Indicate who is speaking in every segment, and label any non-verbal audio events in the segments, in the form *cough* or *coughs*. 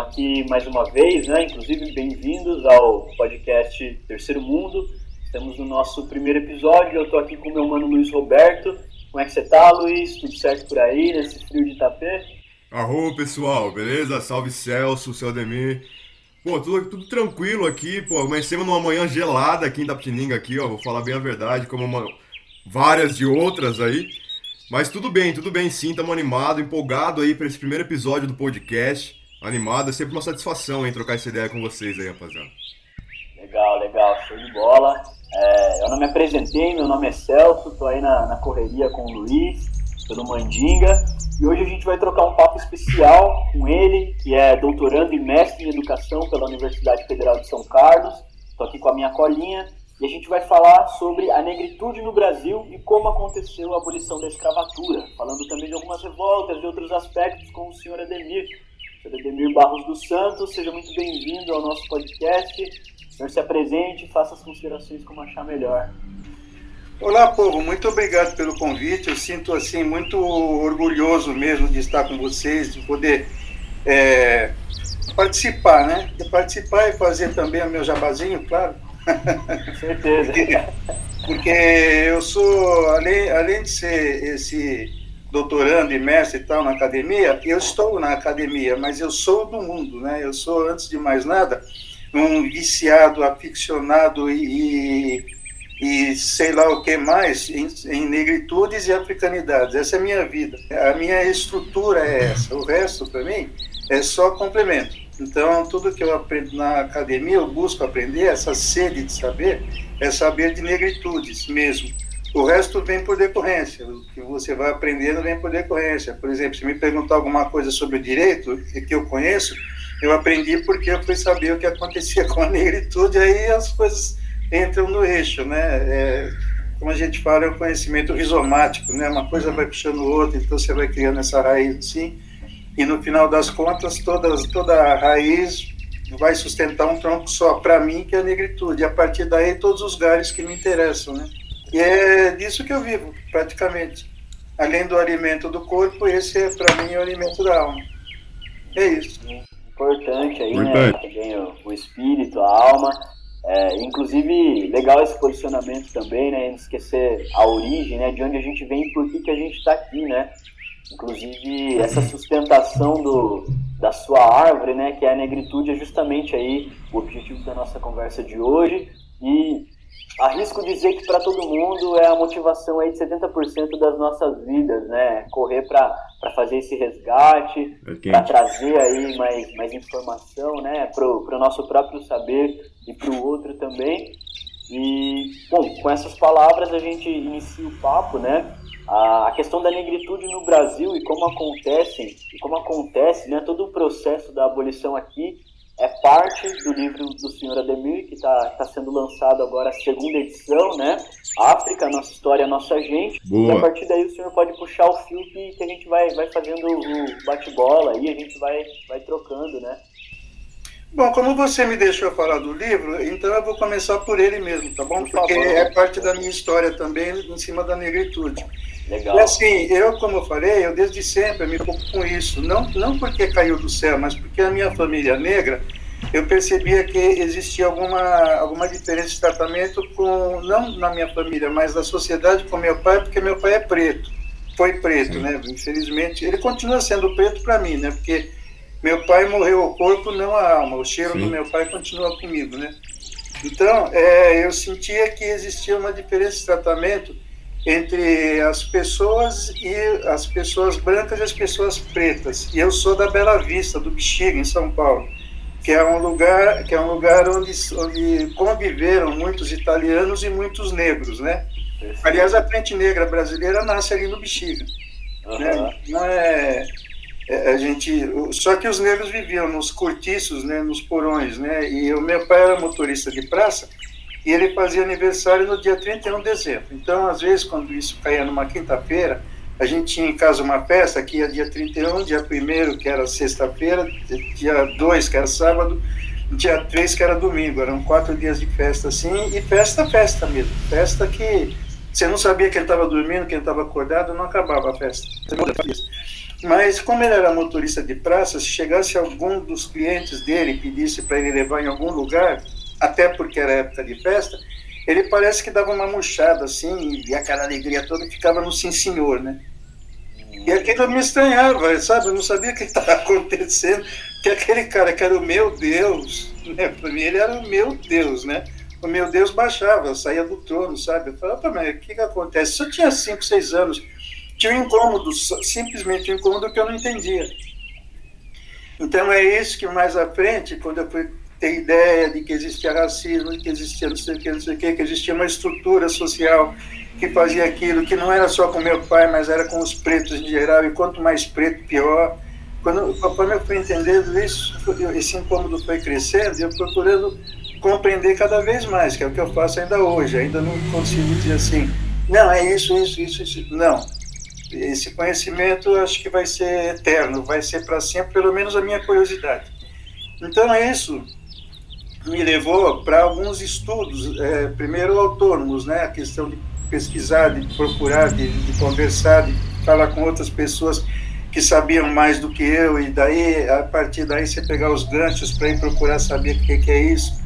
Speaker 1: Estamos aqui mais uma vez, né? Inclusive, bem-vindos ao podcast Terceiro Mundo. Estamos no nosso primeiro episódio. Eu estou aqui com meu mano Luiz Roberto. Como é que você tá, Luiz? Tudo certo por aí, nesse frio de Itapê?
Speaker 2: Arro, pessoal, beleza? Salve Celso, seu Ademir. Pô, tudo, tudo tranquilo aqui, pô. Amanhecemos numa manhã gelada aqui em Tapetininga, aqui, ó. Vou falar bem a verdade, como uma, várias de outras aí. Mas tudo bem, tudo bem sim, estamos animados, empolgado aí para esse primeiro episódio do podcast. Animado, é sempre uma satisfação em trocar essa ideia com vocês aí, rapaziada.
Speaker 1: Legal, legal, show de bola. É, eu não me apresentei, meu nome é Celso, tô aí na, na correria com o Luiz, pelo Mandinga. E hoje a gente vai trocar um papo especial com ele, que é doutorando e mestre em educação pela Universidade Federal de São Carlos. Estou aqui com a minha colinha e a gente vai falar sobre a negritude no Brasil e como aconteceu a abolição da escravatura, falando também de algumas revoltas, de outros aspectos com o senhor Ademir. Ademir Barros dos Santos, seja muito bem-vindo ao nosso podcast. O senhor se apresente e faça as considerações como achar melhor.
Speaker 3: Olá, povo, muito obrigado pelo convite. Eu sinto assim muito orgulhoso mesmo de estar com vocês, de poder é, participar, né? De participar e fazer também o meu jabazinho, claro.
Speaker 1: Com certeza.
Speaker 3: porque, *laughs* porque eu sou, além, além de ser esse doutorando e mestre e tal na academia, eu estou na academia, mas eu sou do mundo, né? Eu sou, antes de mais nada, um viciado, aficionado e, e sei lá o que mais em, em, negritudes e africanidades. Essa é a minha vida. A minha estrutura é essa. O resto, para mim, é só complemento. Então, tudo que eu aprendo na academia, eu busco aprender, essa sede de saber, é saber de negritudes mesmo. O resto vem por decorrência. O que você vai aprendendo vem por decorrência. Por exemplo, se me perguntar alguma coisa sobre o direito, que eu conheço, eu aprendi porque eu fui saber o que acontecia *laughs* com a negritude, aí as coisas entram no eixo, né? É, como a gente fala, é o um conhecimento rizomático, né? Uma coisa vai puxando outra, então você vai criando essa raiz assim, e no final das contas, todas, toda a raiz vai sustentar um tronco só, para mim, que é a negritude. E a partir daí, todos os galhos que me interessam, né? E é disso que eu vivo, praticamente. Além do alimento do corpo, esse é, para mim, o alimento da alma. É isso.
Speaker 1: Importante aí, né? Também o, o espírito, a alma. É, inclusive, legal esse posicionamento também, né? Não esquecer a origem, né? De onde a gente vem e por que, que a gente está aqui, né? Inclusive, essa sustentação do, da sua árvore, né? Que é a negritude, é justamente aí o objetivo da nossa conversa de hoje. E arrisco dizer que para todo mundo é a motivação aí de 70% das nossas vidas, né? Correr para fazer esse resgate, é para trazer aí mais, mais informação, né? Para o nosso próprio saber e para o outro também. E, bom, com essas palavras a gente inicia o papo, né? A questão da negritude no Brasil e como acontece, e como acontece, né? Todo o processo da abolição aqui é parte do livro do senhor Ademir, que está tá sendo lançado agora a segunda edição, né? África, Nossa História, Nossa Gente. Boa. E a partir daí o senhor pode puxar o fio que, que a gente vai, vai fazendo o bate-bola e a gente vai, vai trocando, né?
Speaker 3: Bom, como você me deixou falar do livro, então eu vou começar por ele mesmo, tá bom? Porque é parte da minha história também em cima da negritude. Legal. E assim, eu, como eu falei, eu desde sempre me preocupo com isso. Não, não porque caiu do céu, mas porque a minha família negra, eu percebia que existia alguma, alguma diferença de tratamento com, não na minha família, mas na sociedade com meu pai, porque meu pai é preto. Foi preto, Sim. né? Infelizmente. Ele continua sendo preto para mim, né? Porque meu pai morreu o corpo, não a alma. O cheiro Sim. do meu pai continua comigo, né? Então, é, eu sentia que existia uma diferença de tratamento entre as pessoas e as pessoas brancas e as pessoas pretas. E eu sou da Bela Vista, do Bexiga, em São Paulo, que é um lugar que é um lugar onde, onde conviveram muitos italianos e muitos negros, né? Aliás, a frente negra brasileira nasce ali no Bexiga. Uhum. Né? Não é, é, a gente, só que os negros viviam nos cortiços, né, nos porões, né? E o meu pai era motorista de praça e ele fazia aniversário no dia 31 de dezembro. Então, às vezes, quando isso caía numa quinta-feira, a gente tinha em casa uma festa que ia dia 31, dia 1 que era sexta-feira, dia 2, que era sábado, dia 3, que era domingo. Eram quatro dias de festa assim, e festa, festa mesmo. Festa que você não sabia que ele estava dormindo, que ele estava acordado, não acabava a festa. Mas como ele era motorista de praça, se chegasse algum dos clientes dele e pedisse para ele levar em algum lugar, até porque era época de festa, ele parece que dava uma murchada assim, e aquela alegria toda ficava no sim senhor, né? E aquilo me estranhava, sabe? Eu não sabia o que estava *laughs* acontecendo, que aquele cara que era o meu Deus, né? Para mim ele era o meu Deus, né? O meu Deus baixava, saía do trono, sabe? Eu falava, mas o que, que acontece? Se eu tinha 5, 6 anos, tinha um incômodo, simplesmente um incômodo que eu não entendia. Então é isso que mais à frente, quando eu fui ter ideia de que existia racismo, de que existia não sei o que, não sei o que, que existia uma estrutura social que fazia aquilo, que não era só com meu pai, mas era com os pretos em geral, e quanto mais preto, pior. Quando, conforme eu fui entendendo isso, esse incômodo foi crescendo, e eu procurando compreender cada vez mais, que é o que eu faço ainda hoje. Ainda não consigo dizer assim, não, é isso, isso, isso, isso. Não. Esse conhecimento acho que vai ser eterno, vai ser para sempre, pelo menos a minha curiosidade. Então, é isso me levou para alguns estudos, é, primeiro autônomos, né, a questão de pesquisar, de procurar, de, de, conversar, de falar com outras pessoas que sabiam mais do que eu, e daí, a partir daí, você pegar os ganchos para ir procurar saber o que, que é isso.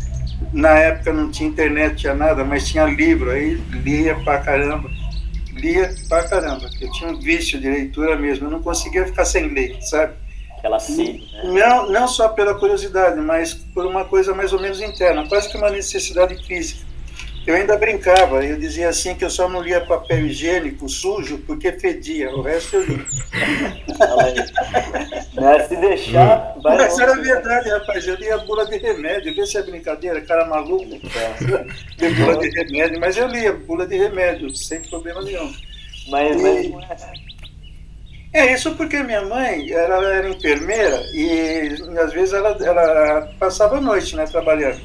Speaker 3: Na época não tinha internet, tinha nada, mas tinha livro, aí lia pra caramba, lia pra caramba, eu tinha um vício de leitura mesmo, eu não conseguia ficar sem ler, sabe?
Speaker 1: Né?
Speaker 3: Não, não só pela curiosidade, mas por uma coisa mais ou menos interna, quase que uma necessidade física. Eu ainda brincava, eu dizia assim que eu só não lia papel higiênico sujo porque fedia, o resto eu lia.
Speaker 1: Mas se deixar.
Speaker 3: Vai Mas era verdade, rapaz, eu lia bula de remédio, vê se é brincadeira, cara maluco. É. bula de remédio, mas eu lia bula de remédio, sem problema nenhum.
Speaker 1: Mas, e... mas
Speaker 3: é isso porque minha mãe ela era enfermeira e às vezes ela, ela passava a noite né, trabalhando.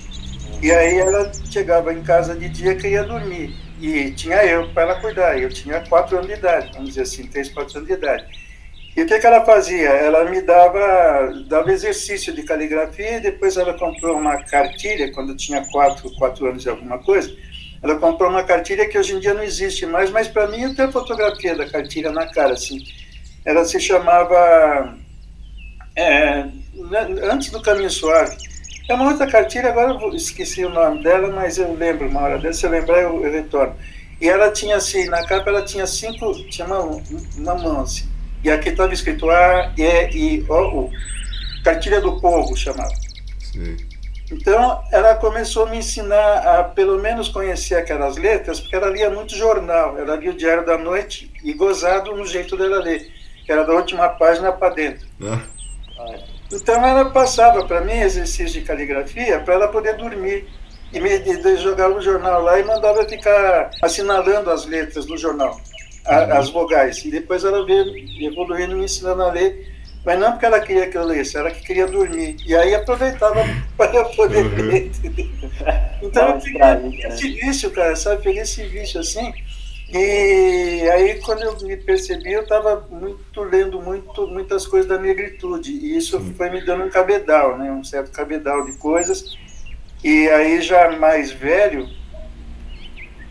Speaker 3: E aí ela chegava em casa de dia que ia dormir. E tinha eu para ela cuidar. Eu tinha quatro anos de idade, vamos dizer assim, três, quatro anos de idade. E o que, que ela fazia? Ela me dava, dava exercício de caligrafia e depois ela comprou uma cartilha, quando eu tinha quatro, quatro anos de alguma coisa, ela comprou uma cartilha que hoje em dia não existe mais, mas para mim eu tenho a fotografia da cartilha na cara, assim ela se chamava é, Antes do Caminho Suave. É uma outra cartilha, agora eu esqueci o nome dela, mas eu lembro uma hora dessa, se eu lembrar eu, eu retorno. E ela tinha assim, na capa ela tinha cinco, tinha uma, uma mão assim. E aqui estava escrito A, E, I, O, U. Cartilha do Povo chamava. Sim. Então, ela começou a me ensinar a, pelo menos, conhecer aquelas letras, porque ela lia muito jornal. Ela lia o Diário da Noite e gozado no jeito dela ler que era da última página para dentro. Ah. Então ela passava para mim exercício de caligrafia para ela poder dormir. E me de, jogava o jornal lá e mandava ficar assinalando as letras do jornal, a, uhum. as vogais. E depois ela veio evoluindo, me ensinando a ler. Mas não porque ela queria que eu lesse, ela que queria dormir. E aí aproveitava *laughs* para eu poder uhum. ler. *laughs* Então eu peguei esse vício, cara, sabe? Peguei esse vício assim. E aí, quando eu me percebi, eu estava muito lendo muito, muitas coisas da negritude, e isso foi me dando um cabedal, né, um certo cabedal de coisas. E aí, já mais velho,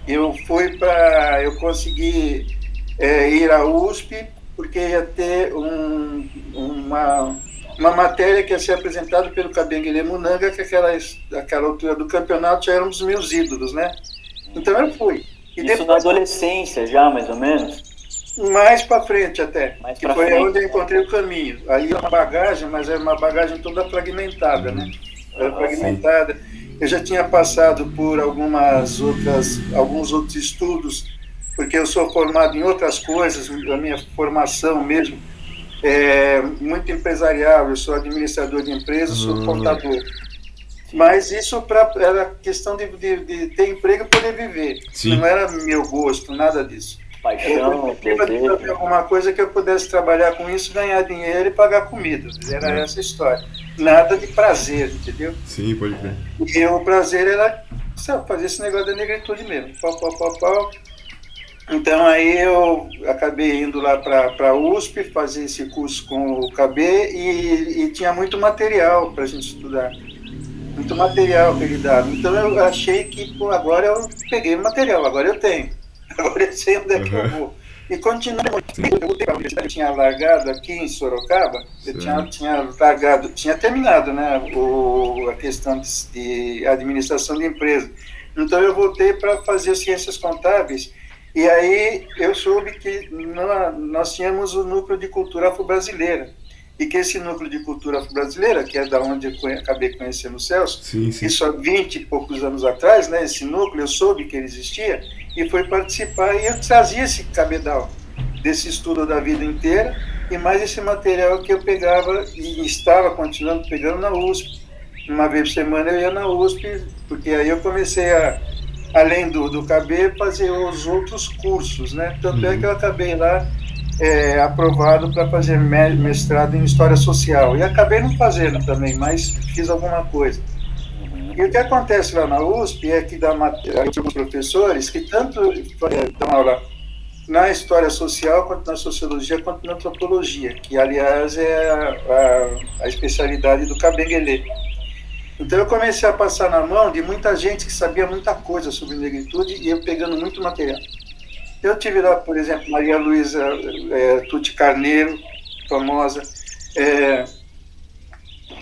Speaker 3: eu fui para. Eu consegui é, ir à USP, porque ia ter um, uma, uma matéria que ia ser apresentada pelo Cabenguele Munanga, que aquela, aquela altura do campeonato já era um dos meus ídolos, né? Então eu fui.
Speaker 1: E Isso depois, na adolescência já, mais ou menos?
Speaker 3: Mais para frente até, mais que foi frente. onde eu encontrei o caminho. Aí uma bagagem, mas era uma bagagem toda fragmentada, né? Era ah, fragmentada. Sim. Eu já tinha passado por algumas outras, alguns outros estudos, porque eu sou formado em outras coisas, a minha formação mesmo é muito empresarial, eu sou administrador de empresas, sou hum. contador. Mas isso pra, era questão de, de, de, ter emprego e poder viver. Sim. Não era meu gosto, nada disso.
Speaker 1: Paixão,
Speaker 3: eu alguma coisa que eu pudesse trabalhar com isso, ganhar dinheiro e pagar comida. Era é. essa história. Nada de prazer, entendeu?
Speaker 2: Sim, pode crer.
Speaker 3: E o prazer era sabe, fazer esse negócio da negritude mesmo. Pau, pau, pau, pau. Então aí eu acabei indo lá para a USP fazer esse curso com o KB e, e tinha muito material para a gente estudar. Muito material que ele dava. Então eu achei que pô, agora eu peguei o material, agora eu tenho. *laughs* Agora eu sei onde é que eu vou. E continuei, eu tinha largado aqui em Sorocaba, eu tinha, tinha largado, tinha terminado né, o, a questão de, de administração de empresa. Então eu voltei para fazer ciências contábeis e aí eu soube que nós tínhamos o núcleo de cultura afro-brasileira. E que esse núcleo de cultura afro-brasileira, que é da onde eu acabei conhecendo o Celso, sim, sim. e só 20 e poucos anos atrás, né, esse núcleo, eu soube que ele existia, e fui participar, e eu trazia esse cabedal desse estudo da vida inteira, e mais esse material que eu pegava e estava continuando pegando na USP. Uma vez por semana eu ia na USP, porque aí eu comecei a além do, do KB, fazer os outros cursos, né? Tanto uhum. é que eu acabei lá é, aprovado para fazer mestrado em História Social. E acabei não fazendo também, mas fiz alguma coisa. E o que acontece lá na USP é que dá matéria, alguns professores que tanto é, dão aula na história social, quanto na sociologia, quanto na antropologia, que aliás é a, a, a especialidade do Cabenguele. Então eu comecei a passar na mão de muita gente que sabia muita coisa sobre negritude e eu pegando muito material. Eu tive lá, por exemplo, Maria Luísa é, Tuti Carneiro, famosa. É,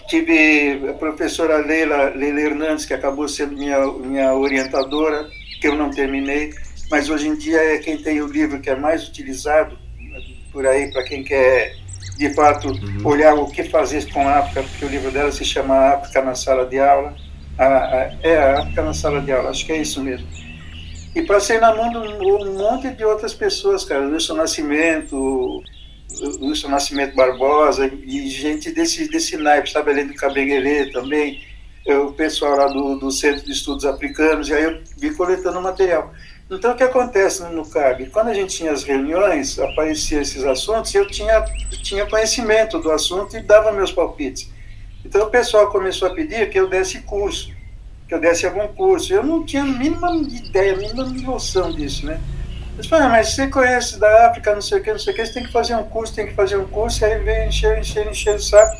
Speaker 3: tive a professora Leila, Leila Hernandes, que acabou sendo minha, minha orientadora, que eu não terminei, mas hoje em dia é quem tem o livro que é mais utilizado por aí para quem quer de fato, uhum. olhar o que fazer com a África, porque o livro dela se chama África na Sala de Aula. A, a, é a África na Sala de Aula, acho que é isso mesmo. E passei na mão de um monte de outras pessoas, cara. Wilson Nascimento, Wilson Nascimento Barbosa, e gente desse, desse naipe, sabe, além do Cabenguele também, o pessoal lá do, do Centro de Estudos Africanos, e aí eu vi coletando material. Então, o que acontece no CAB? Quando a gente tinha as reuniões, apareciam esses assuntos, eu tinha, tinha conhecimento do assunto e dava meus palpites. Então, o pessoal começou a pedir que eu desse curso, que eu desse algum curso. Eu não tinha a mínima ideia, a mínima noção disso, né? Eles falaram, ah, mas você conhece da África, não sei o que, não sei o que, você tem que fazer um curso, tem que fazer um curso, e aí veio encher, encher, encher o saco.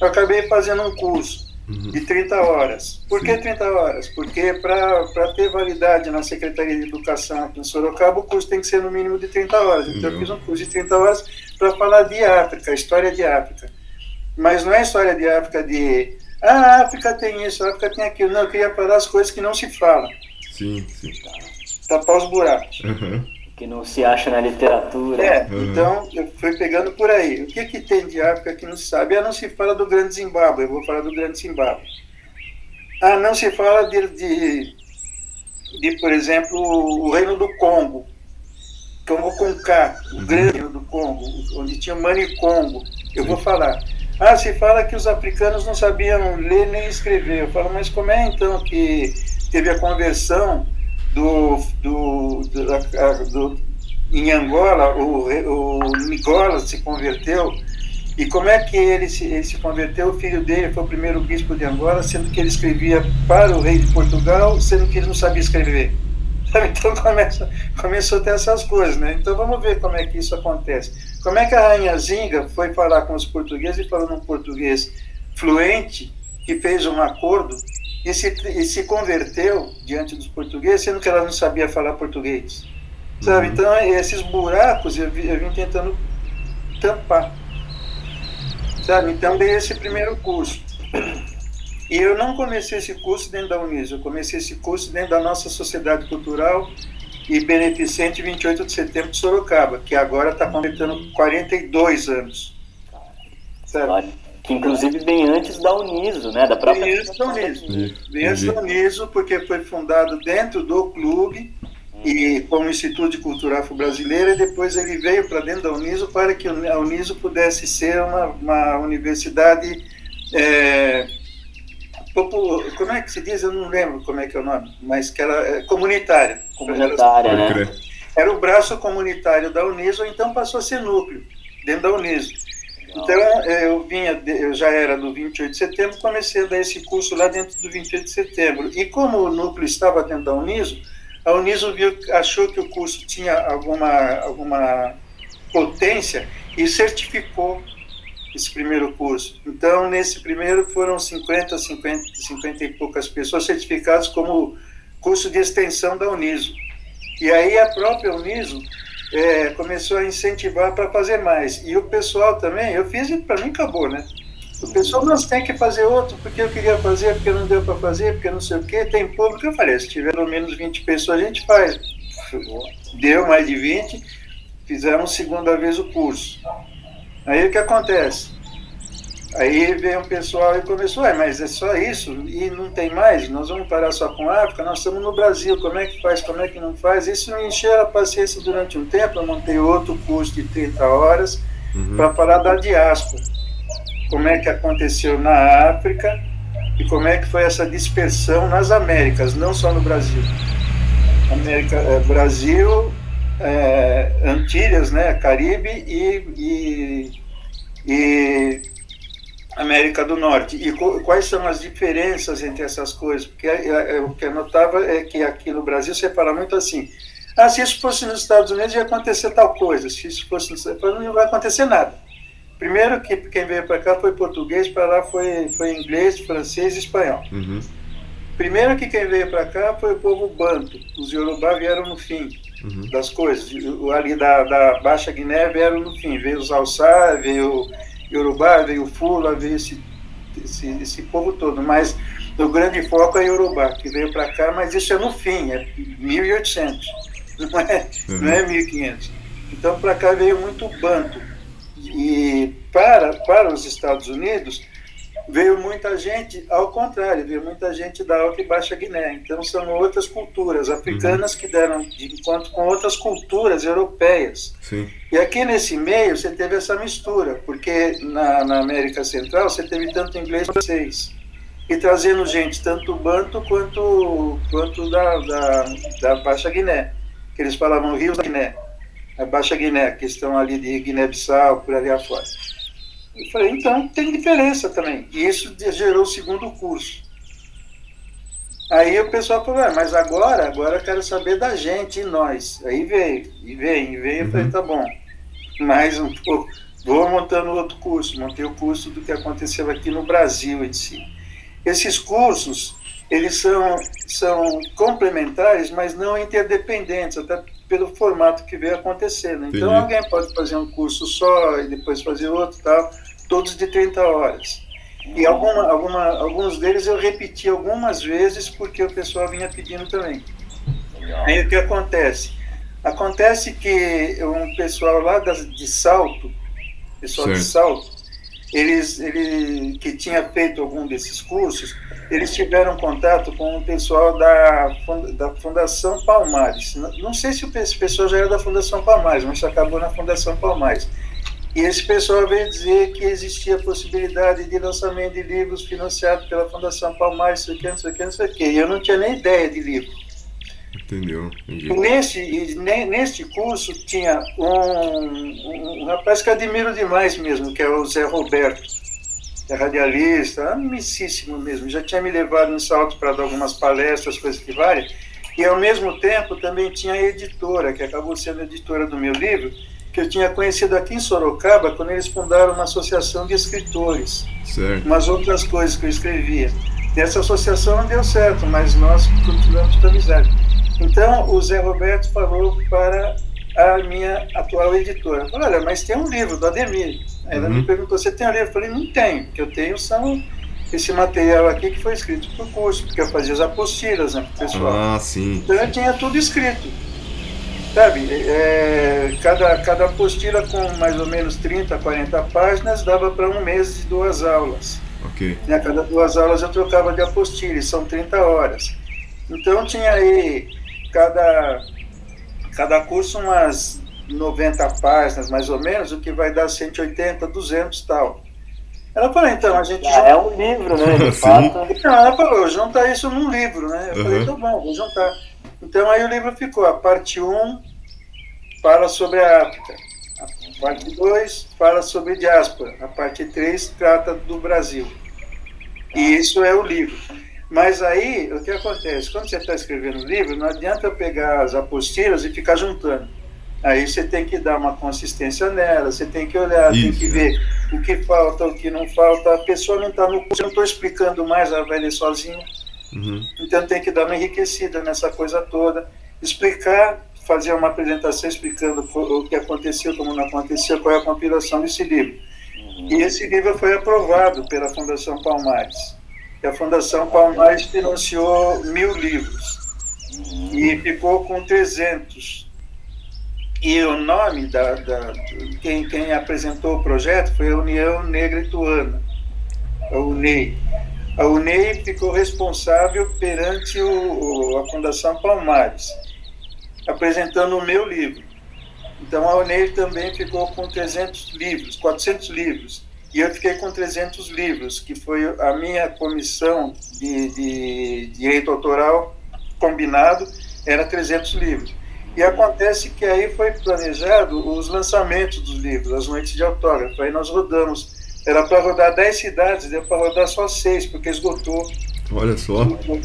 Speaker 3: Eu acabei fazendo um curso uhum. de 30 horas. Por que 30 horas? Porque para ter validade na Secretaria de Educação aqui em Sorocaba, o curso tem que ser no mínimo de 30 horas. Então eu fiz um curso de 30 horas para falar de África, história de África. Mas não é história de África de ah, a África tem isso, a África tem aquilo. Não, eu queria falar as coisas que não se falam.
Speaker 2: Sim, sim.
Speaker 3: Tapar os buracos.
Speaker 2: Uhum
Speaker 1: que não se acha na literatura.
Speaker 3: É, uhum. então eu fui pegando por aí. O que, que tem de África que não se sabe? Ah, não se fala do Grande Zimbábue, eu vou falar do Grande Zimbábue. Ah, não se fala de, de, de por exemplo, o Reino do Congo, Congo com K, o uhum. Grande Reino do Congo, onde tinha Mani Congo, eu Sim. vou falar. Ah, se fala que os africanos não sabiam ler nem escrever. Eu falo, mas como é então que teve a conversão do, do, do, do em Angola, o, o Nicolas se converteu. E como é que ele se, ele se converteu? O filho dele foi o primeiro bispo de Angola, sendo que ele escrevia para o rei de Portugal, sendo que ele não sabia escrever. *laughs* Então começa, começou a ter essas coisas, né? Então vamos ver como é que isso acontece. Como é que a rainha Zinga foi falar com os portugueses e falou num português fluente e fez um acordo e se, e se converteu diante dos portugueses, sendo que ela não sabia falar português. Sabe? Uhum. Então, esses buracos eu, eu vim tentando tampar. Sabe? Então, dei esse primeiro curso. E eu não comecei esse curso dentro da Unis, eu comecei esse curso dentro da nossa Sociedade Cultural e Beneficente 28 de Setembro de Sorocaba, que agora está completando 42 anos.
Speaker 1: Sabe? Que inclusive vem antes da Uniso, né? Da própria
Speaker 3: vem antes da Uniso. Vem antes da Uniso, porque foi fundado dentro do clube e como Instituto de Cultura Afro-Brasileira, e depois ele veio para dentro da Uniso para que a Uniso pudesse ser uma, uma universidade. É, como é que se diz? Eu não lembro como é que é o nome, mas que era é, comunitária.
Speaker 1: Comunitária, né?
Speaker 3: Era o braço comunitário da Uniso, então passou a ser núcleo dentro da Uniso. Então, eu vinha, eu já era do 28 de setembro, comecei a dar esse curso lá dentro do 28 de setembro. E como o núcleo estava dentro da Uniso, A Uniso viu, achou que o curso tinha alguma, alguma potência e certificou esse primeiro curso. Então, nesse primeiro foram 50, 50, 50 e poucas pessoas certificadas como curso de extensão da Uniso. E aí a própria Uniso é, começou a incentivar para fazer mais. E o pessoal também, eu fiz e para mim acabou, né? O pessoal, nós tem que fazer outro, porque eu queria fazer, porque não deu para fazer, porque não sei o quê, tem público. Eu falei, se tiver pelo menos 20 pessoas, a gente faz. Deu mais de 20, fizemos segunda vez o curso. Aí o que acontece? Aí veio um pessoal e começou, mas é só isso e não tem mais, nós vamos parar só com a África, nós estamos no Brasil, como é que faz, como é que não faz? Isso me encheu a paciência durante um tempo, eu montei outro curso de 30 horas uhum. para falar da diáspora como é que aconteceu na África e como é que foi essa dispersão nas Américas, não só no Brasil. América, é, Brasil, é, Antilhas, né, Caribe e, e, e, América do Norte. E quais são as diferenças entre essas coisas? Porque é, é, o que eu notava é que aqui no Brasil você fala muito assim, ah, se isso fosse nos Estados Unidos ia acontecer tal coisa, se isso fosse nos Estados Unidos não vai acontecer nada. Primeiro que quem veio para cá foi português, para lá foi, foi inglês, francês e espanhol. Uhum. Primeiro que quem veio para cá foi o povo banto. Os Yorubá vieram no fim uhum. das coisas. O, ali da, da Baixa Guiné vieram no fim. Veio os Alçá, veio Yorubá, veio Fula, veio esse, esse, esse povo todo. Mas o grande foco é Yorubá, que veio para cá, mas isso é no fim, é 1800, não é, uhum. não é 1500. Então para cá veio muito banto. E para, para os Estados Unidos, veio muita gente, ao contrário, veio muita gente da Alta e Baixa Guiné. Então, são outras culturas africanas uhum. que deram de encontro com outras culturas europeias. Sim. E aqui nesse meio você teve essa mistura, porque na, na América Central você teve tanto inglês quanto francês. E trazendo gente tanto banto quanto, quanto da, da, da Baixa Guiné, que eles falavam Rio da Guiné a Baixa Guiné, que estão ali de Guiné-Bissau, por ali afora. Eu falei, então tem diferença também. E isso gerou o segundo curso. Aí o pessoal falou, ah, mas agora, agora eu quero saber da gente e nós. Aí veio, e veio, e veio, eu falei, uhum. tá bom. Mais um pouco. Vou montando outro curso. Montei o curso do que aconteceu aqui no Brasil em si. Esses cursos, eles são, são complementares, mas não interdependentes, até pelo formato que veio acontecendo. Então Entendi. alguém pode fazer um curso só e depois fazer outro tal, todos de 30 horas. E alguma, alguma, alguns deles eu repeti algumas vezes porque o pessoal vinha pedindo também. Aí o que acontece? Acontece que um pessoal lá de Salto, pessoal certo. de Salto, eles, ele, que tinha feito algum desses cursos, eles tiveram contato com o pessoal da, da Fundação Palmares. Não, não sei se esse pessoal já era da Fundação Palmares, mas acabou na Fundação Palmares. E esse pessoal veio dizer que existia a possibilidade de lançamento de livros financiados pela Fundação Palmares, isso aqui, isso aqui, isso aqui. E eu não tinha nem ideia de livro.
Speaker 2: Entendeu?
Speaker 3: Nesse, neste curso tinha um, um, rapaz que admiro demais mesmo, que é o Zé Roberto é radialista, amicíssimo mesmo, já tinha me levado em salto para dar algumas palestras, coisas que valem, e ao mesmo tempo também tinha a editora, que acabou sendo a editora do meu livro, que eu tinha conhecido aqui em Sorocaba, quando eles fundaram uma associação de escritores, certo. umas outras coisas que eu escrevia. E essa associação não deu certo, mas nós continuamos com amizade. Então, o Zé Roberto falou para a minha atual editora, olha, mas tem um livro do Ademir, ela uhum. me perguntou: você tem a livro? Eu falei: não tenho. O que eu tenho são esse material aqui que foi escrito para o curso, porque eu fazia as apostilas né, para o pessoal.
Speaker 2: Ah, sim.
Speaker 3: Então eu tinha tudo escrito. Sabe? É, cada, cada apostila com mais ou menos 30, 40 páginas dava para um mês de duas aulas.
Speaker 2: Ok.
Speaker 3: E a cada duas aulas eu trocava de apostila, e são 30 horas. Então tinha aí cada, cada curso umas 90 páginas, mais ou menos, o que vai dar 180, 200 tal. Ela falou, então, a gente...
Speaker 1: Ah, é um livro, né, de *laughs* fato.
Speaker 3: Então, ela falou, junta isso num livro, né? Eu uhum. falei, tá bom, vou juntar. Então, aí o livro ficou, a parte 1 fala sobre a África, a parte 2 fala sobre diáspora, a parte 3 trata do Brasil. E isso é o livro. Mas aí, o que acontece? Quando você está escrevendo um livro, não adianta pegar as apostilas e ficar juntando. Aí você tem que dar uma consistência nela, você tem que olhar, Isso. tem que ver o que falta, o que não falta. A pessoa não está no curso, eu não estou explicando mais, ela vai ler sozinha. Uhum. Então tem que dar uma enriquecida nessa coisa toda, explicar, fazer uma apresentação explicando o que aconteceu, como não aconteceu, qual é a compilação desse livro. Uhum. E esse livro foi aprovado pela Fundação Palmares. E a Fundação Palmares financiou mil livros e ficou com 300 e o nome da, da quem, quem apresentou o projeto foi a União Negra Ituana, a UNEI. A UNEI ficou responsável perante o, a Fundação Palmares, apresentando o meu livro. Então a UNEI também ficou com 300 livros, 400 livros, e eu fiquei com 300 livros, que foi a minha comissão de, de direito autoral combinado, era 300 livros. E acontece que aí foi planejado os lançamentos dos livros, as noites de autógrafo. Aí nós rodamos. Era para rodar 10 cidades, deu para rodar só 6, porque esgotou.
Speaker 2: Olha só.
Speaker 3: Então,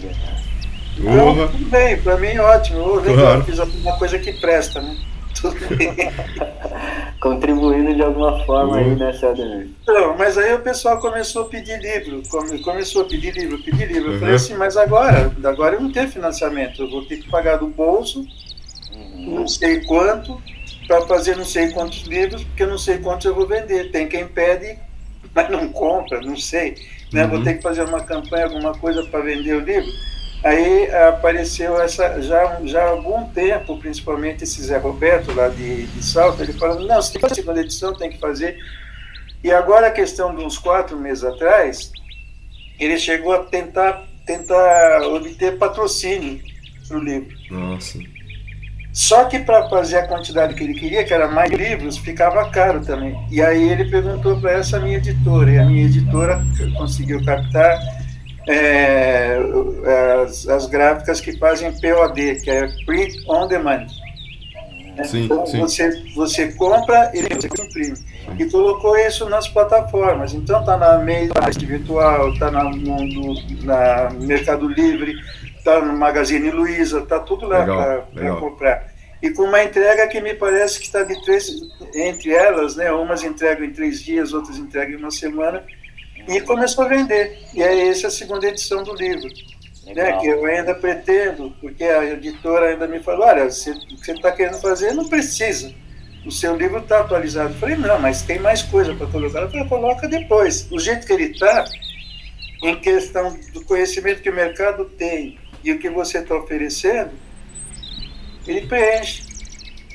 Speaker 3: tudo bem, para mim ótimo. Eu claro. fiz alguma coisa que presta, né? Tudo *laughs* bem.
Speaker 1: Contribuindo de alguma forma uhum. aí, né, Cédric?
Speaker 3: Não, mas aí o pessoal começou a pedir livro, começou a pedir livro, pedir livro. Eu falei uhum. assim, mas agora, agora eu não tenho financiamento, eu vou ter que pagar do bolso não sei quanto, para fazer não sei quantos livros, porque não sei quantos eu vou vender. Tem quem pede, mas não compra, não sei. Né? Uhum. Vou ter que fazer uma campanha, alguma coisa para vender o livro. Aí apareceu essa, já, já há algum tempo, principalmente esse Zé Roberto lá de, de Salto, ele falando, não, você tem que fazer a segunda edição, tem que fazer. E agora a questão de uns quatro meses atrás, ele chegou a tentar, tentar obter patrocínio para o livro.
Speaker 2: Nossa.
Speaker 3: Só que para fazer a quantidade que ele queria, que era mais livros, ficava caro também. E aí ele perguntou para essa minha editora, e a minha editora conseguiu captar é, as, as, gráficas que fazem POD, que é Print on Demand.
Speaker 2: Sim, então, sim.
Speaker 3: Você, você compra e você imprime. E colocou isso nas plataformas. Então está na Made Virtual, está na, no, na Mercado Livre, está no Magazine Luiza, está tudo lá para comprar. E com uma entrega que me parece que está de três, entre elas, né? Umas entregam em três dias, outras entregam em uma semana. E começou a vender. E é essa a segunda edição do livro. Né, que eu ainda pretendo, porque a editora ainda me falou, olha, você, o que você está querendo fazer não precisa. O seu livro está atualizado. Eu falei, não, mas tem mais coisa para colocar. Ela falou, coloca depois. Do jeito que ele está, em questão do conhecimento que o mercado tem, e o que você está oferecendo, ele preenche.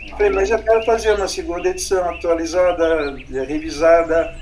Speaker 3: Eu falei, mas eu quero fazer uma segunda edição atualizada, revisada,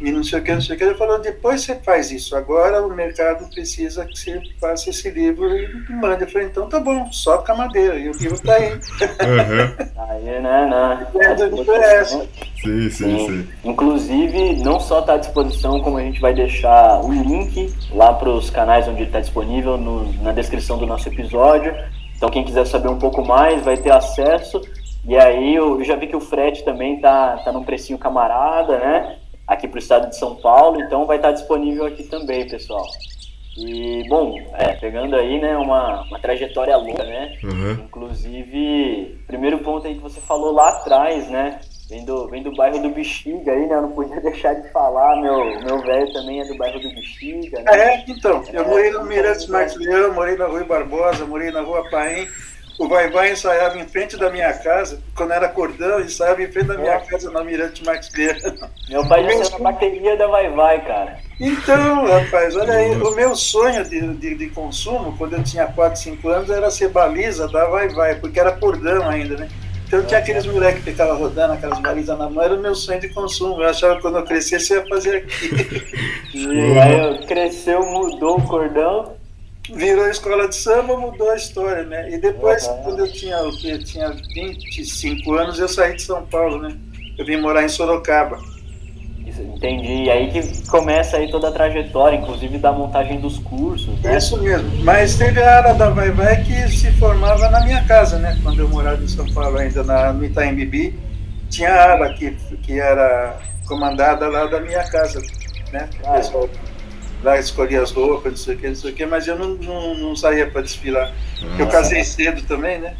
Speaker 3: e não sei o que, não sei o que. Ele falou, depois você faz isso. Agora o mercado precisa que você faça esse livro e mande. Eu falei, então tá bom, soca a madeira. E o livro está aí.
Speaker 1: Uhum. aí, né, né?
Speaker 3: É essa.
Speaker 2: Sim, sim, sim, sim.
Speaker 1: Inclusive, não só está à disposição, como a gente vai deixar o link lá para os canais onde ele está disponível no, na descrição do nosso episódio. Então, quem quiser saber um pouco mais vai ter acesso. E aí, eu já vi que o frete também tá, tá num precinho camarada, né? Aqui para o estado de São Paulo, então vai estar disponível aqui também, pessoal. E, bom, é, pegando aí, né, uma, uma trajetória longa, né? Uhum. Inclusive, primeiro ponto aí que você falou lá atrás, né? Vem do, vem do bairro do Bexiga aí, né? Eu não podia *laughs* deixar de falar, meu, meu velho também é do bairro do Bexiga, né?
Speaker 3: É, então, eu morei no Mirantes Martins Leão, morei na Rua Barbosa, morei na Rua Paim, o Vai Vai ensaiava em frente da minha casa, quando era cordão, ensaiava em frente da minha casa na Mirante Max Guerra.
Speaker 1: Meu pai já saiu na bateria da Vai Vai, cara.
Speaker 3: Então, rapaz, olha aí, o meu sonho de, de, de, consumo, quando eu tinha 4, 5 anos, era ser baliza da Vai Vai, porque era cordão ainda, né? Então tinha aqueles moleques que ficavam rodando aquelas balizas na mão, era o meu sonho de consumo. Eu achava que quando eu crescesse eu ia fazer aqui. *laughs*
Speaker 1: e aí cresceu, mudou o cordão,
Speaker 3: virou escola de samba, mudou a história, né? E depois, uhum. quando eu tinha, eu tinha 25 anos, eu saí de São Paulo, né? Eu vim morar em Sorocaba.
Speaker 1: Entendi. E aí que começa aí toda a trajetória, inclusive da montagem dos cursos. Né?
Speaker 3: Isso mesmo. Mas teve a área da Vai Vai que se formava na minha casa, né? Quando eu morava em São Paulo, ainda na, no Itaim Bibi, tinha a área que, que era comandada lá da minha casa, né? Ah, lá escolhia as roupas, não sei o que, não sei o que, mas eu não, não, não saía para desfilar. Eu ah. casei cedo também, né?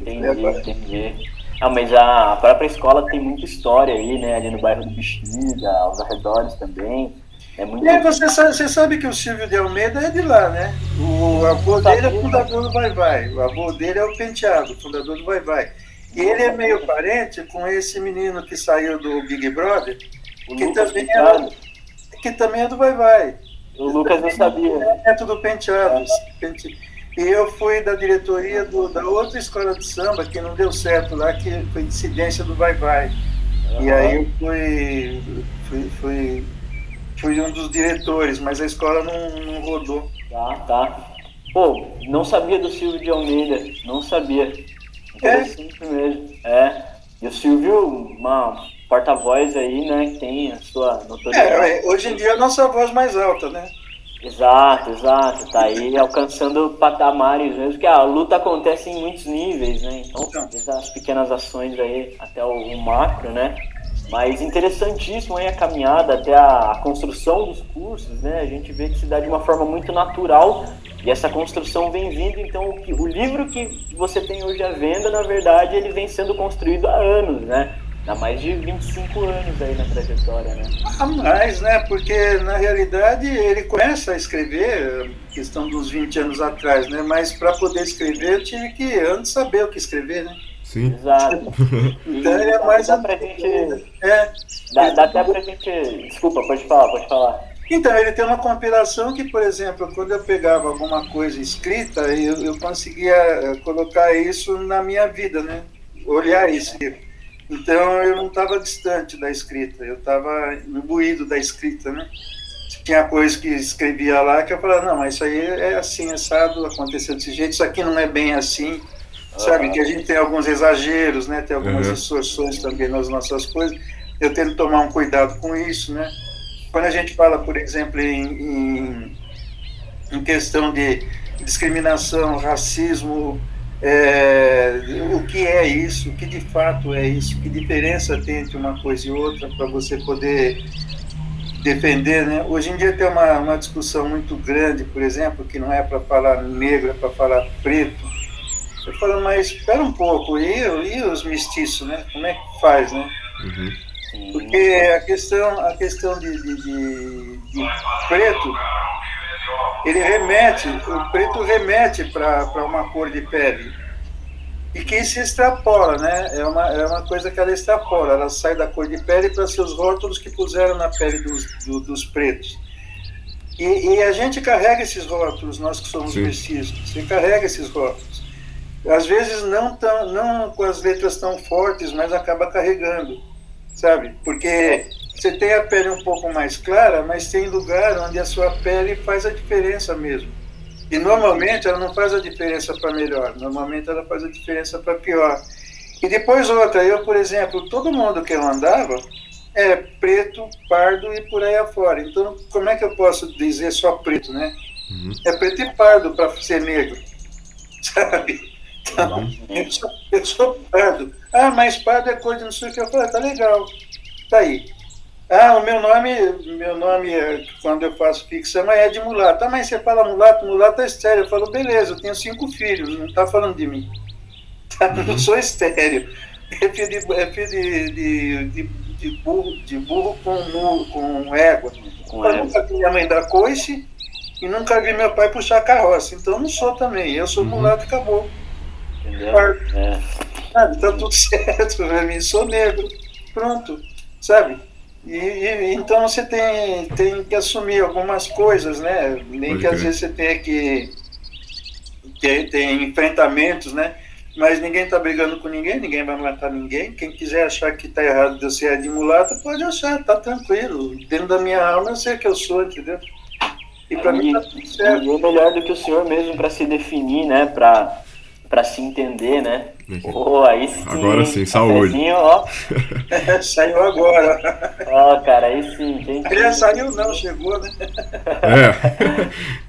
Speaker 1: Entendi, entendi. Ah, mas a própria escola tem muita história aí, né? Ali no bairro do Bexiga, aos arredores também. É muito...
Speaker 3: É, você, sabe, você sabe que o Silvio de Almeida é de lá, né? O avô dele é fundador do Vai Vai. O avô dele é o Penteado, fundador do Vai Vai. E ele é meio parente com esse menino que saiu do Big Brother, que também, é, que também é do Vai Vai.
Speaker 1: O Lucas não sabia.
Speaker 3: É do Penteado. É. E eu fui da diretoria do, da outra escola de samba que não deu certo lá, que foi incidência do Vai Vai. Uhum. E aí eu fui, fui, fui fui um dos diretores, mas a escola não, não rodou.
Speaker 1: Tá, tá. Pô, não sabia do Silvio de Almeida, não sabia. Interessante é. mesmo. É. E o Silvio, uma porta-voz aí, né, que tem a sua
Speaker 3: notoriedade. É, hoje em dia é a nossa voz mais alta, né?
Speaker 1: Exato, exato. Tá aí alcançando patamares mesmo, que a luta acontece em muitos níveis, né? Então, então. desde as pequenas ações aí até o, o macro, né? Mas interessantíssimo aí a caminhada até a, a, construção dos cursos, né? A gente vê que se dá de uma forma muito natural e essa construção vem vindo. Então, o, o livro que você tem hoje à venda, na verdade, ele vem sendo construído há anos, né? Há mais de 25 anos aí na trajetória, né?
Speaker 3: Há mais, né? Porque, na realidade, ele começa a escrever, questão dos 20 anos atrás, né? Mas para poder escrever, eu tive que antes saber o que escrever, né?
Speaker 2: Sim.
Speaker 1: Exato. *laughs*
Speaker 3: então ele é mais.
Speaker 1: Dá pra gente. É. Dá, dá até pra gente. Desculpa, pode falar, pode falar.
Speaker 3: Então, ele tem uma compilação que, por exemplo, quando eu pegava alguma coisa escrita, eu, eu conseguia eh, colocar isso na minha vida, né? Olhar isso. Então, eu não estava distante da escrita, eu estava imbuído da escrita, né? Tinha coisa que escrevia lá que eu falava, não, mas isso aí é assim, assado, aconteceu desse jeito, isso aqui não é bem assim. Sabe, que a gente tem alguns exageros, né? Tem algumas uhum. distorções também nas nossas coisas. Eu tento tomar um cuidado com isso, né? Quando a gente fala, por exemplo, em, em, em questão de discriminação, racismo, é, o que é isso, o que de fato é isso, que diferença tem entre uma coisa e outra para você poder defender, né? Hoje em dia tem uma, uma discussão muito grande, por exemplo, que não é para falar negro, é para falar preto, eu falo, mas espera um pouco, e, e os mestiços, né? Como é que faz, né? Uhum. Porque a questão, a questão de, de, de, de preto, ele remete, o preto remete para uma cor de pele. E que se extrapola, né? É uma, é uma coisa que ela extrapola, ela sai da cor de pele para seus rótulos que puseram na pele dos, do, dos pretos. E, e, a gente carrega esses rótulos, nós que somos mestiços, você carrega esses rótulos. Às vezes não, tão, não com as letras tão fortes, mas acaba carregando, sabe? Porque você tem a pele um pouco mais clara, mas tem lugar onde a sua pele faz a diferença mesmo. E normalmente ela não faz a diferença para melhor, normalmente ela faz a diferença para pior. E depois outra, eu, por exemplo, todo mundo que eu andava é preto, pardo e por aí afora. Então, como é que eu posso dizer só preto, né? Uhum. É preto e pardo para ser negro, *laughs* sabe? Então, eu, sou, eu sou pardo. Ah, mas pardo é de não sei o que. Eu falei, tá legal, tá aí. Ah, o meu nome, meu nome, é, quando eu faço ficção, é de mulato. Ah, mas você fala mulato, mulato é estéreo. Eu falo, beleza, eu tenho cinco filhos, não tá falando de mim. *laughs* Tá? Não uhum. sou estéreo. *laughs* É filho de, é filho de, de, de, de burro, de burro com, com égua. Com eu nunca vi minha mãe dar coice e nunca vi meu pai puxar carroça. Então eu não sou também. Eu sou uhum. mulato e acabou.
Speaker 1: Entendeu? É.
Speaker 3: Sabe, tá tudo *laughs* certo, pra mim, sou negro, pronto, sabe? E, e, então você tem, tem que assumir algumas coisas, né? Nem Pode que às vezes você tenha que ter, ter enfrentamentos, né? Mas ninguém está brigando com ninguém, ninguém vai matar ninguém. Quem quiser achar que está errado de eu ser de mulata, pode achar, tá tranquilo. Dentro da minha alma eu sei que eu sou, entendeu?
Speaker 1: E para mim tá tudo certo. É melhor do que o senhor mesmo para se definir, né? Para para se entender, né? Oh, aí sim,
Speaker 2: agora sim, saúde.
Speaker 3: Ó. *laughs* saiu agora.
Speaker 1: Ó, oh, cara, aí sim. Quem
Speaker 3: Ele saiu não, chegou, né?
Speaker 2: É.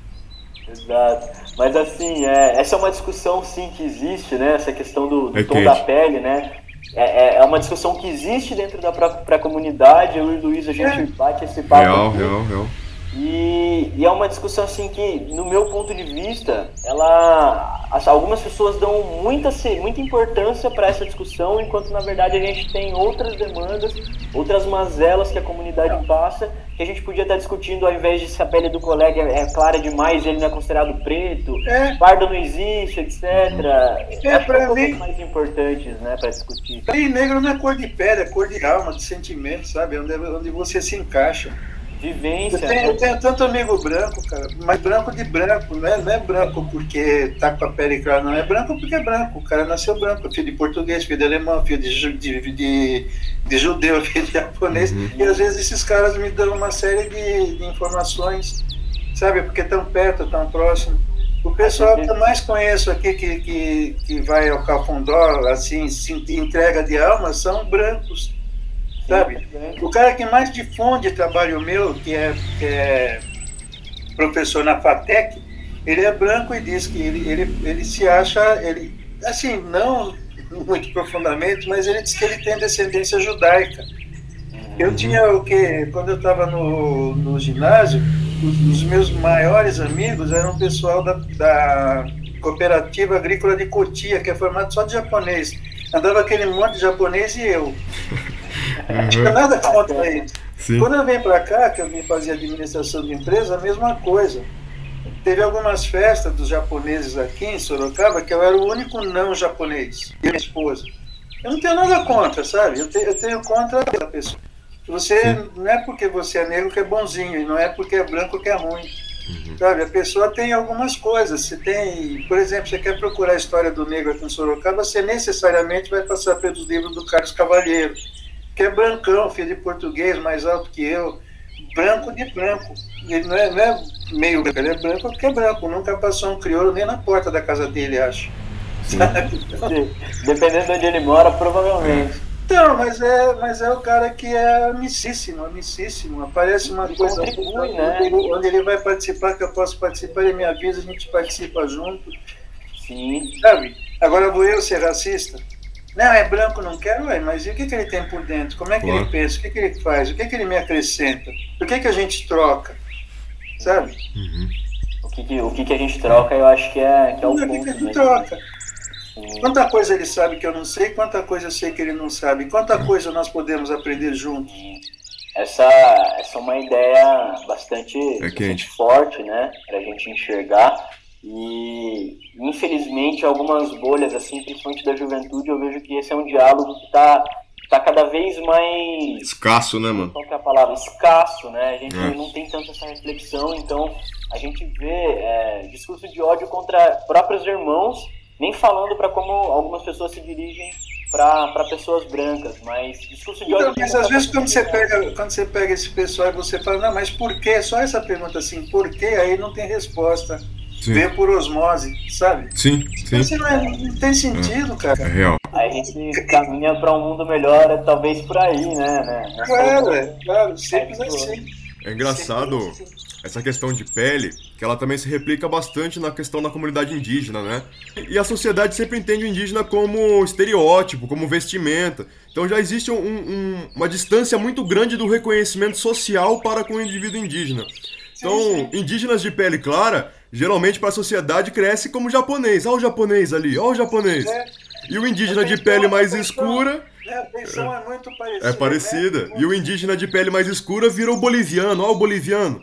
Speaker 2: *laughs*
Speaker 1: Exato. Mas assim, é, essa é uma discussão sim que existe, né? Essa questão do, do é tom da pele, né? É, é, é uma discussão que existe dentro da própria comunidade. Eu e o Luiz, a gente é. bate esse papo.
Speaker 2: Real, aqui. real, real.
Speaker 1: E, e, é uma discussão assim que, no meu ponto de vista, ela, algumas pessoas dão muita, muita importância para essa discussão, enquanto na verdade a gente tem outras demandas, outras mazelas que a comunidade passa, que a gente podia estar discutindo ao invés de se a pele do colega é clara demais, ele não é considerado preto, é. pardo não existe, etc.
Speaker 3: É, para
Speaker 1: mim mais importantes, né, para discutir.
Speaker 3: E negro não é cor de pele, é cor de alma, de sentimento, sabe? Onde, onde você se encaixa.
Speaker 1: Vivência.
Speaker 3: Eu tenho, eu tenho, tanto amigo branco, cara, mas branco de branco, não é, não é branco porque tá com a pele clara, não é branco porque é branco. O cara nasceu branco, filho de português, filho de alemão, filho de, de, de, de judeu, *laughs* filho de japonês. Uhum. E às vezes esses caras me dão uma série de, de informações, sabe, porque tão perto, tão próximo. O pessoal que eu mais conheço aqui que, que, que vai ao Cafundó, assim, se entrega de alma, são brancos sabe? O cara que mais difunde trabalho meu, que é, que é professor na FATEC, ele é branco e diz que ele, ele, ele se acha, ele, assim, não *laughs* muito profundamente, mas ele diz que ele tem descendência judaica. Eu tinha o que, quando eu estava no, no ginásio, os, os, meus maiores amigos eram o pessoal da, da Cooperativa Agrícola de Cotia, que é formado só de japonês. Andava aquele monte de japonês e eu. Não tinha nada contra isso. Sim. Quando eu vim para cá, que eu vim fazer administração de empresa, a mesma coisa. Teve algumas festas dos japoneses aqui em Sorocaba que eu era o único não japonês, e minha esposa. Eu não tenho nada contra, sabe? Eu, te, eu tenho contra a pessoa. Você Sim. não é porque você é negro que é bonzinho, e não é porque é branco que é ruim. Uhum. Sabe, a pessoa tem algumas coisas. Você tem, por exemplo, você quer procurar a história do negro aqui em Sorocaba, você necessariamente vai passar pelos livros do Carlos Cavalheiro que é brancão, filho de português, mais alto que eu, branco de branco. Ele não é, não é meio branco, ele é branco porque é branco, nunca passou um crioulo nem na porta da casa dele, acho.
Speaker 1: Dependendo de onde ele mora, provavelmente.
Speaker 3: Então, mas é, mas é o cara que é amicíssimo, amicíssimo. Aparece uma coisa contribui, né? onde, ele, onde ele vai participar, que eu posso participar, ele me avisa, a gente participa junto.
Speaker 1: Sim.
Speaker 3: Sabe? Agora vou eu ser racista? Não, é branco, não quero, ué, mas e o que, que ele tem por dentro? Como é que claro. ele pensa? O que, que ele faz? O que, que ele me acrescenta? O que, que a gente troca? Sabe?
Speaker 1: Uhum. O, que, que, o que, que a gente troca, eu acho que é, que é o, o ponto. O que, que a gente
Speaker 3: troca? Quanta coisa ele sabe que eu não sei, quanta coisa eu sei que ele não sabe, quanta coisa nós podemos aprender juntos.
Speaker 1: Essa, essa é uma ideia bastante, é bastante forte, né, para a gente enxergar. E infelizmente algumas bolhas, assim, principalmente da juventude, eu vejo que esse é um diálogo que está tá cada vez mais
Speaker 2: escasso, né, mano?
Speaker 1: Qual é a palavra? Escasso, né? A gente é. não tem tanto essa reflexão, então a gente vê é, discurso de ódio contra próprios irmãos, nem falando para como algumas pessoas se dirigem para pessoas brancas, mas discurso de ódio.
Speaker 3: Então, mas às vezes quando você pega quando você pega esse pessoal e você fala, não, mas por quê? Só essa pergunta assim, por quê? Aí não tem resposta. Sim. Vê por osmose, sabe?
Speaker 2: Sim, sim.
Speaker 3: Isso não, é, não tem sentido, é, cara.
Speaker 2: É real.
Speaker 1: Aí a gente caminha para um mundo melhor, é, talvez por aí, né? né?
Speaker 3: Claro, é, claro, sempre assim.
Speaker 2: É engraçado assim. essa questão de pele, que ela também se replica bastante na questão da comunidade indígena, né? E a sociedade sempre entende o indígena como estereótipo, como vestimenta. Então já existe um, um, uma distância muito grande do reconhecimento social para com o indivíduo indígena. Então, indígenas de pele clara geralmente para a sociedade cresce como japonês. Olha o japonês ali, olha o japonês. É. E o indígena de pele mais escura.
Speaker 3: É, a é muito parecida.
Speaker 2: É parecida. Né? E o indígena de pele mais escura vira o boliviano, olha o boliviano.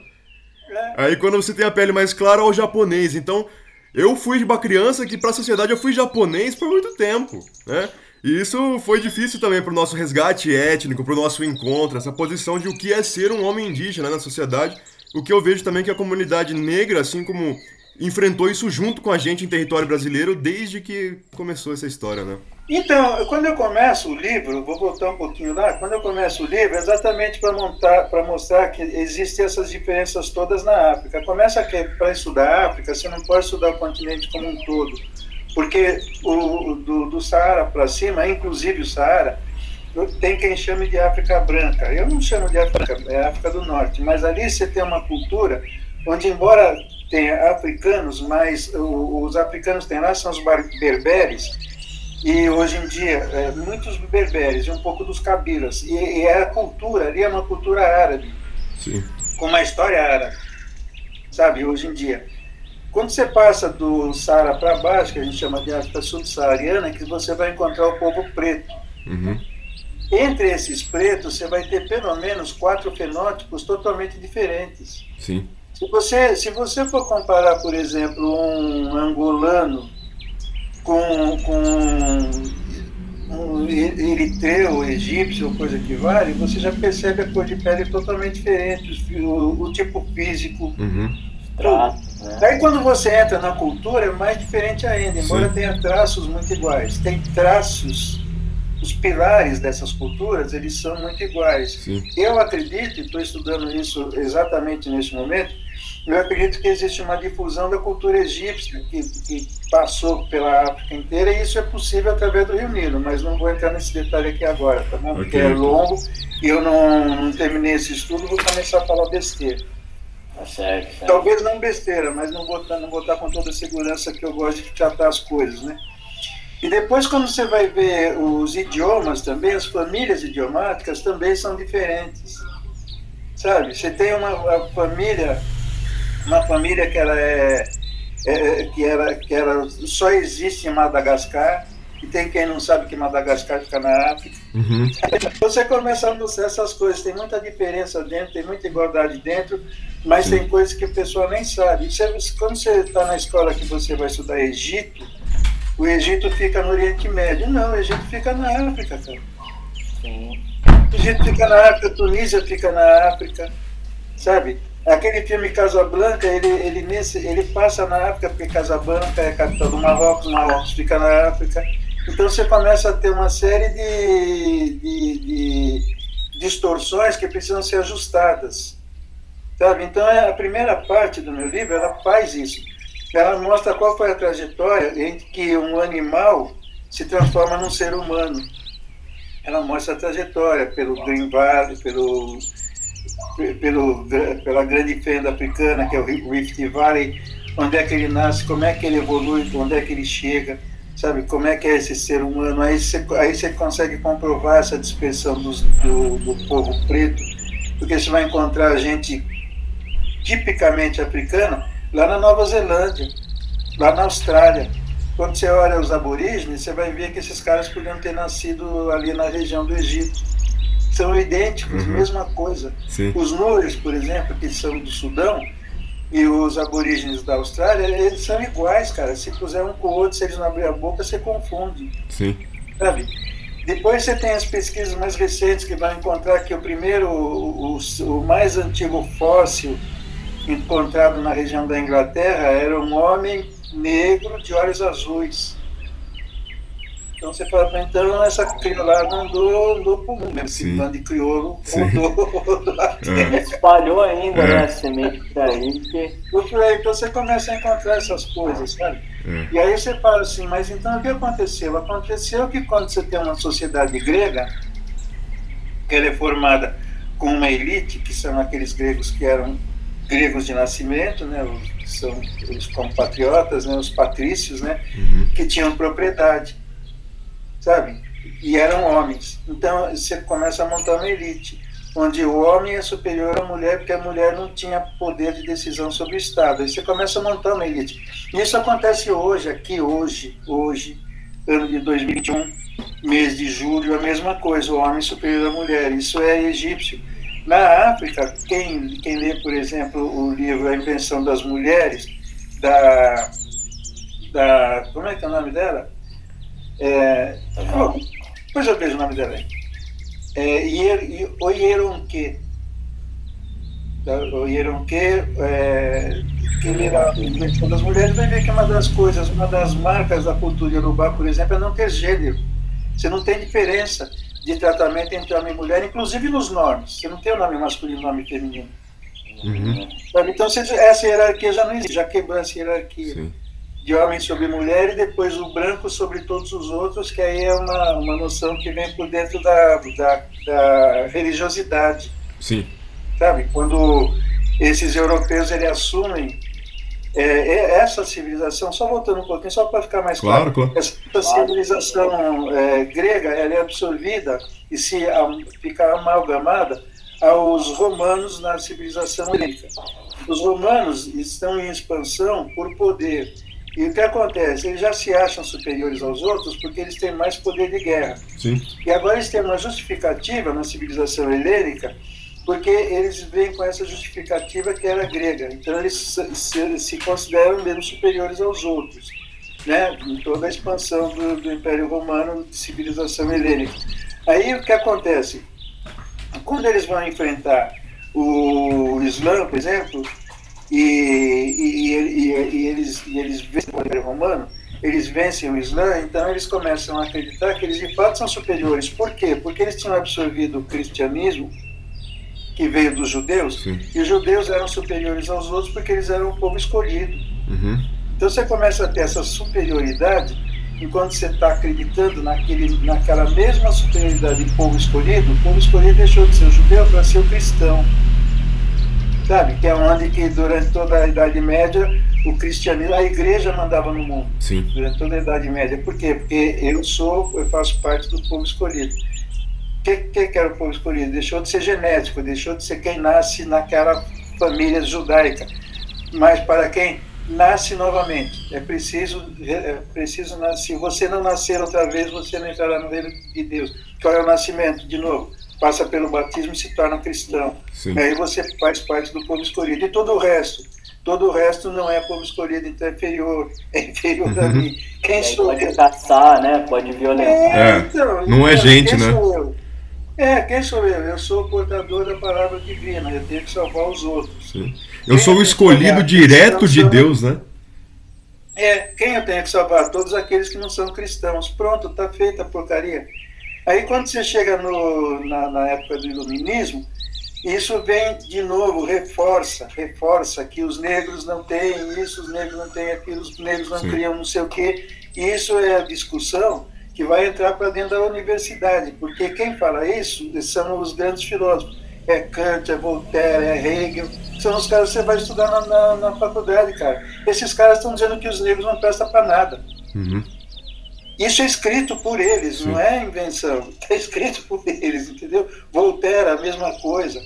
Speaker 2: É. Aí quando você tem a pele mais clara, olha o japonês. Então, eu fui uma criança que para a sociedade eu fui japonês por muito tempo, né? E isso foi difícil também para o nosso resgate étnico, para o nosso encontro, essa posição de o que é ser um homem indígena na sociedade o que eu vejo também é que a comunidade negra, assim como enfrentou isso junto com a gente em território brasileiro desde que começou essa história, né?
Speaker 3: Então, quando eu começo o livro, vou voltar um pouquinho lá, quando eu começo o livro, é exatamente para montar, para mostrar que existem essas diferenças todas na África. Começa que para estudar a África, você não pode estudar o continente como um todo, porque o do, do Saara para cima, inclusive o Saara, tem quem chame de África Branca. Eu não chamo de África, é África do Norte, mas ali você tem uma cultura onde, embora tenha africanos, mas os africanos têm lá são os berberes, e hoje em dia é, muitos berberes e um pouco dos cabilas, e, e é a cultura ali é uma cultura árabe,
Speaker 2: Sim.
Speaker 3: com uma história árabe. sabe, hoje em dia. Quando você passa do Saara para baixo, que a gente chama de África subsaariana, que você vai encontrar o povo preto. Uhum. Entre esses pretos, você vai ter pelo menos quatro fenótipos totalmente diferentes.
Speaker 2: Sim.
Speaker 3: Se você, se você for comparar, por exemplo, um angolano com, com um eritreu, egípcio ou coisa que vale, você já percebe a cor de pele totalmente diferente, o, o tipo físico. Uhum. Traço, né? Aí quando você entra na cultura é mais diferente ainda, embora Sim. tenha traços muito iguais. Tem traços, os pilares dessas culturas, eles são muito iguais. Sim. Eu acredito, e estou estudando isso exatamente nesse momento, eu acredito que existe uma difusão da cultura egípcia que, que, passou pela África inteira e isso é possível através do Rio Nilo, mas não vou entrar nesse detalhe aqui agora, tá bom? Okay. Porque é longo e eu não, não terminei esse estudo, vou começar a falar besteira.
Speaker 1: Tá certo, certo.
Speaker 3: Talvez não besteira, mas não vou, não vou estar com toda a segurança que eu gosto de tratar as coisas, né? E depois, quando você vai ver os idiomas também, as famílias idiomáticas também são diferentes. Sabe? Você tem uma, uma família uma família que ela é, é, que era que era só existe em Madagascar e tem quem não sabe que Madagascar fica na África. Uhum. Você começa a mostrar essas coisas, tem muita diferença dentro, tem muita igualdade dentro, mas Sim. tem coisas que a pessoa nem sabe. Você, quando você está na escola que você vai estudar Egito, o Egito fica no Oriente Médio. Não, o Egito fica na África, cara. Sim. O Egito fica na África, a Tunísia fica na África, sabe? Aquele filme Casablanca, ele, ele, nesse, ele passa na África, porque Casablanca é capital do Marrocos, Marrocos fica na África. Então você começa a ter uma série de, de, de distorções que precisam ser ajustadas. Sabe? Então é, a primeira parte do meu livro ela faz isso. Ela mostra qual foi a trajetória em que um animal se transforma num ser humano. Ela mostra a trajetória pelo Green Valley, pelo pelo, pela grande fenda africana, que é o Rift Valley, onde é que ele nasce, como é que ele evolui, onde é que ele chega, sabe? Como é que é esse ser humano. Aí você, aí você consegue comprovar essa dispersão dos, do, do povo preto, porque você vai encontrar gente tipicamente africana lá na Nova Zelândia, lá na Austrália. Quando você olha os aborígenes, você vai ver que esses caras podiam ter nascido ali na região do Egito são idênticos, uhum. mesma coisa. Sim. Os Núrios, por exemplo, que são do Sudão, e os aborígenes da Austrália, eles são iguais, cara. Se puser um com o outro, se eles não abrirem a boca, você confunde.
Speaker 2: Sim.
Speaker 3: Sabe? Depois você tem as pesquisas mais recentes que vão encontrar que o primeiro, o, o, o mais antigo fóssil encontrado na região da Inglaterra era um homem negro de olhos azuis. Então você fala, então essa criolada andou, andou por mundo, mesmo esse bando de crioulo andou. *laughs*
Speaker 1: é. Espalhou ainda é. né, a semente por aí.
Speaker 3: Que... Então você começa a encontrar essas coisas, sabe? É. E aí você fala assim, mas então o que aconteceu? Aconteceu que quando você tem uma sociedade grega, que ela é formada com uma elite, que são aqueles gregos que eram gregos de nascimento, né, os, são os compatriotas, né, os patrícios, né, uhum. que tinham propriedade sabe? E eram homens. Então você começa a montar uma elite, onde o homem é superior à mulher, porque a mulher não tinha poder de decisão sobre o Estado. Aí você começa a montar uma elite. Isso acontece hoje, aqui hoje, hoje, ano de 2021, mês de julho, a mesma coisa, o homem superior à mulher. Isso é egípcio. Na África, quem, quem lê, por exemplo, o livro A Invenção das Mulheres, da, da. Como é que é o nome dela? É, oh, pois eu vejo o nome dela aí. É, Oyeronque. Oyeronque, é, que ele era invenção das mulheres, vai ver que uma das coisas, uma das marcas da cultura Yorubá, por exemplo, é não ter gênero. Você não tem diferença de tratamento entre homem e mulher, inclusive nos nomes. Você não tem o nome masculino e o nome feminino. Uhum. Então, essa hierarquia já não existe, já quebrou essa hierarquia. Sim de homem sobre mulher e depois o branco sobre todos os outros, que aí é uma, uma noção que vem por dentro da, da, da religiosidade.
Speaker 2: Sim.
Speaker 3: Sabe? Quando esses europeus ele assumem é, é, essa civilização, só voltando um pouquinho, só para ficar mais
Speaker 2: claro, claro,
Speaker 3: essa civilização é, grega ela é absorvida e se a, fica amalgamada aos romanos na civilização grega. os romanos estão em expansão por poder. E o que acontece? Eles já se acham superiores aos outros porque eles têm mais poder de guerra.
Speaker 2: Sim.
Speaker 3: E agora eles têm uma justificativa na civilização helênica porque eles vêm com essa justificativa que era grega. Então eles se, se consideram mesmo superiores aos outros, né? em toda a expansão do, do Império Romano de civilização helênica. Aí o que acontece? Quando eles vão enfrentar o Islã, por exemplo, e, e, e, e eles, eles vencem o Império Romano, eles vencem o Islã, então eles começam a acreditar que eles de fato são superiores. Por quê? Porque eles tinham absorvido o cristianismo que veio dos judeus, Sim. e os judeus eram superiores aos outros porque eles eram o povo escolhido.
Speaker 2: Uhum.
Speaker 3: Então você começa a ter essa superioridade enquanto você está acreditando naquele, naquela mesma superioridade do povo escolhido, o povo escolhido deixou de ser judeu para ser o cristão. Sabe? Que é onde que durante toda a Idade Média o cristianismo, a igreja mandava no mundo.
Speaker 2: Sim.
Speaker 3: Durante toda a Idade Média. Por quê? Porque eu sou, eu faço parte do povo escolhido que, que, que era o povo escolhido? Deixou de ser genético, deixou de ser quem nasce naquela família judaica. Mas para quem nasce novamente, é preciso, é preciso se você não nascer outra vez, você não entrará no reino de Deus. Qual é o nascimento? De novo, passa pelo batismo e se torna cristão.
Speaker 2: Sim.
Speaker 3: Aí você faz parte do povo escolhido. E todo o resto, todo o resto não é povo escolhido, então é inferior, é inferior a mim.
Speaker 1: Quem sou pode eu? caçar, né? Pode violentar.
Speaker 2: É, então, não é então, gente, né? Eu?
Speaker 3: É, quem sou eu? Eu sou o portador da palavra divina, eu tenho que salvar os outros.
Speaker 2: Sim. Eu sou o escolhido direto de Deus, né?
Speaker 3: É, quem eu tenho que salvar? Todos aqueles que não são cristãos. Pronto, está feita a porcaria. Aí quando você chega no, na, na, época do iluminismo, isso vem de novo, reforça, reforça que os negros não têm isso, os negros não têm aquilo, os negros não Sim. criam não sei o quê. E isso é a discussão que vai entrar para dentro da universidade, porque quem fala isso são os grandes filósofos. É Kant, é Voltaire, é Hegel, são os caras que você vai estudar na, na, na faculdade, cara. Esses caras estão dizendo que os negros não prestam para nada.
Speaker 2: Uhum.
Speaker 3: Isso é escrito por eles, Sim. não é invenção. Está *laughs* escrito por eles, entendeu? Voltaire, a mesma coisa.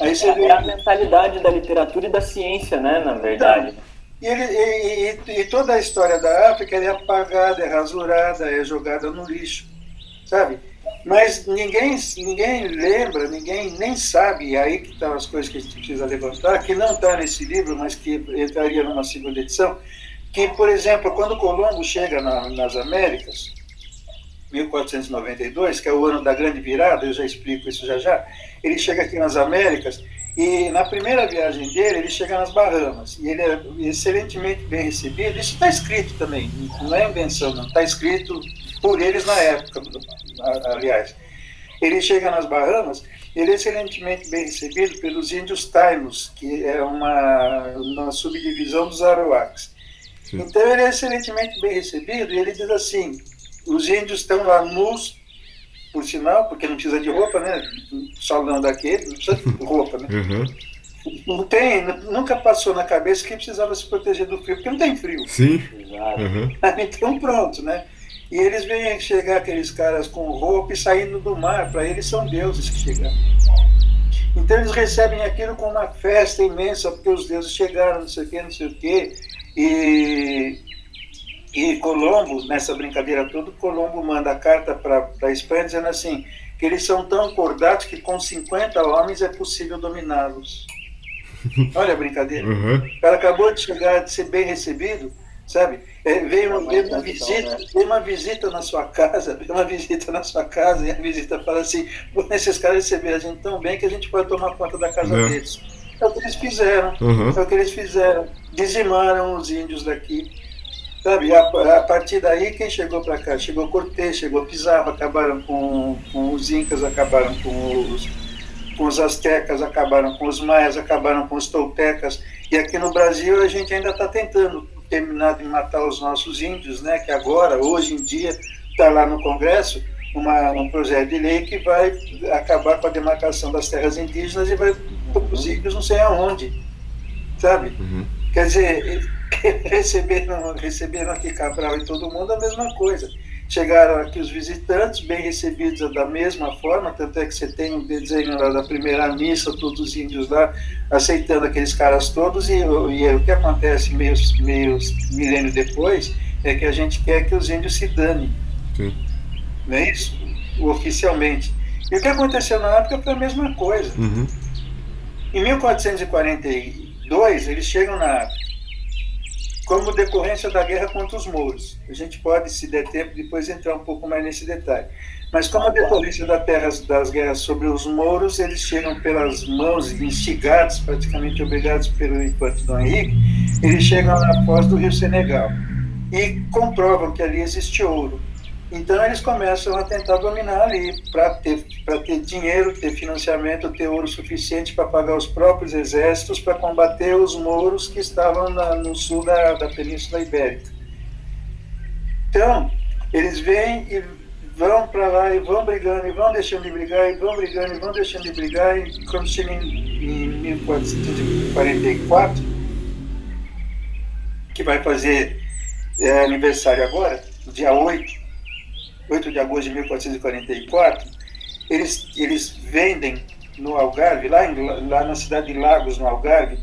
Speaker 1: Aí você é, vê... é a mentalidade da literatura e da ciência, né, na verdade. Então,
Speaker 3: e, ele, e, e, e, toda a história da África é apagada, é rasurada, é jogada no lixo, sabe? Mas ninguém, ninguém lembra, ninguém nem sabe, e aí que estão as coisas que a gente precisa levantar, que não está nesse livro, mas que entraria numa segunda edição, que, por exemplo, quando Colombo chega na, nas Américas, 1492, que é o ano da grande virada, eu já explico isso já já, ele chega aqui nas Américas e na primeira viagem dele, ele chega nas Bahamas e ele é excelentemente bem recebido. Isso está escrito também, não é invenção, não. Está escrito por eles na época, aliás. Ele chega nas Bahamas, ele é excelentemente bem recebido pelos índios Tainos, que é uma, uma subdivisão dos Arawaks. Então ele é excelentemente bem recebido e ele diz assim: os índios estão lá nus por sinal, porque não precisa de roupa, né? Solão daquele, não precisa de roupa, né?
Speaker 2: Uhum.
Speaker 3: Não tem, nunca passou na cabeça que precisava se proteger do frio, porque não tem frio.
Speaker 2: Sim.
Speaker 3: Uhum. *laughs* Então pronto, né? E eles vêm chegar aqueles caras com roupa e saindo do mar, para eles são deuses que chegaram. Então eles recebem aquilo com uma festa imensa, porque os deuses chegaram, não sei o quê, não sei o quê. E e Colombo, nessa brincadeira toda, Colombo manda carta para a Espanha dizendo assim, que eles são tão cordatos que com 50 homens é possível dominá-los. *laughs* Olha a brincadeira.
Speaker 2: Uhum.
Speaker 3: O cara acabou de chegar, de ser bem recebido, sabe? É, veio, uma, veio, uma visita, né? veio uma visita na sua casa, *laughs* veio uma visita na sua casa, e a visita fala assim, esses caras receberam a gente tão bem que a gente pode tomar conta da casa uhum. deles. É o que eles fizeram.
Speaker 2: Uhum.
Speaker 3: É o que eles fizeram. Dizimaram os índios daqui Sabe, a, a partir daí, quem chegou para cá? Chegou Cortez, chegou Pizarro, acabaram com, com os Incas, acabaram com os, com os Aztecas, acabaram com os Maias, acabaram com os Toltecas. E aqui no Brasil a gente ainda está tentando terminar de matar os nossos índios, né? que agora, hoje em dia, está lá no Congresso uma, um projeto de lei que vai acabar com a demarcação das terras indígenas e vai para os índios não sei aonde, sabe?
Speaker 2: Uhum.
Speaker 3: Quer dizer, *laughs* receberam, receberam aqui Cabral e todo mundo a mesma coisa. chegaram aqui os visitantes, bem recebidos da mesma forma, tanto é que você tem o desenho lá da primeira missa, todos os índios lá aceitando aqueles caras todos, e, e o que acontece meio, meio milênio depois é que a gente quer que os índios se danem. Sim. Não é isso? Oficialmente. E o que aconteceu na África foi a mesma coisa. Uhum. Em 1442, eles chegam na África como decorrência da guerra contra os mouros. A gente pode, se der tempo, depois entrar um pouco mais nesse detalhe. Mas como decorrência da terra, das guerras sobre os mouros, eles chegam pelas mãos, instigados, praticamente obrigados pelo infante Dom Henrique, eles chegam na foz do rio Senegal e comprovam que ali existe ouro. Então eles começam a tentar dominar ali para ter, ter dinheiro, ter financiamento, ter ouro suficiente para pagar os próprios exércitos para combater os mouros que estavam na, no sul da, da Península Ibérica. Então, eles vêm e vão para lá e vão brigando, e vão deixando de brigar, e vão brigando, e vão deixando de brigar, e quando chega em, em 1444, que vai fazer é, aniversário agora, dia 8, 8 de agosto de 1444, eles, eles vendem no Algarve, lá, em, lá na cidade de Lagos, no Algarve,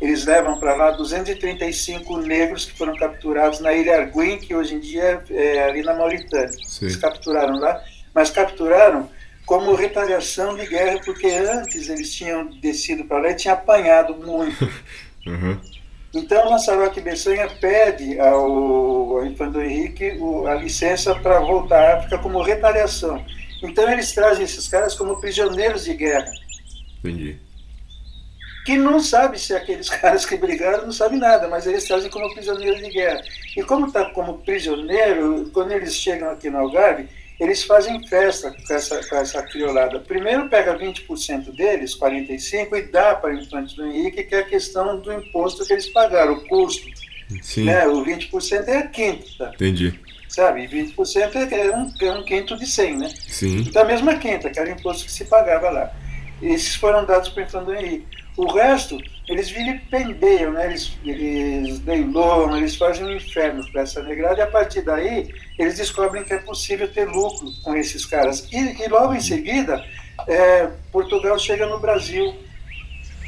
Speaker 3: eles levam para lá 235 negros que foram capturados na ilha Arguin, que hoje em dia é, é ali na Mauritânia. Sim. Eles capturaram lá, mas capturaram como retaliação de guerra, porque antes eles tinham descido para lá e tinham apanhado muito. *laughs* uhum. Então, Lanzarote Bessanha pede ao, ao Infante Henrique o, a licença para voltar à África como retaliação. Então, eles trazem esses caras como prisioneiros de guerra.
Speaker 2: Entendi.
Speaker 3: Que não sabe se aqueles *laughs* caras que brigaram não sabem nada, mas eles trazem como prisioneiros de guerra. E como está como prisioneiro, quando eles chegam aqui no Algarve, eles fazem festa com essa, com essa criolada. Primeiro pega 20% deles, 45%, e dá para o Infante do Henrique, que é a questão do imposto que eles pagaram, o custo. Sim. Né? O 20% é a quinta.
Speaker 2: Entendi.
Speaker 3: Sabe? 20% é, é um, é um quinto de 100, né?
Speaker 2: Sim.
Speaker 3: Então a mesma quinta, que era o imposto que se pagava lá. Esses foram dados para o Infante do Henrique. O resto, eles vilipendeiam, né? eles, eles leiloam, eles fazem um inferno para essa negrada e a partir daí eles descobrem que é possível ter lucro com esses caras. E, e logo em seguida, é, Portugal chega no Brasil.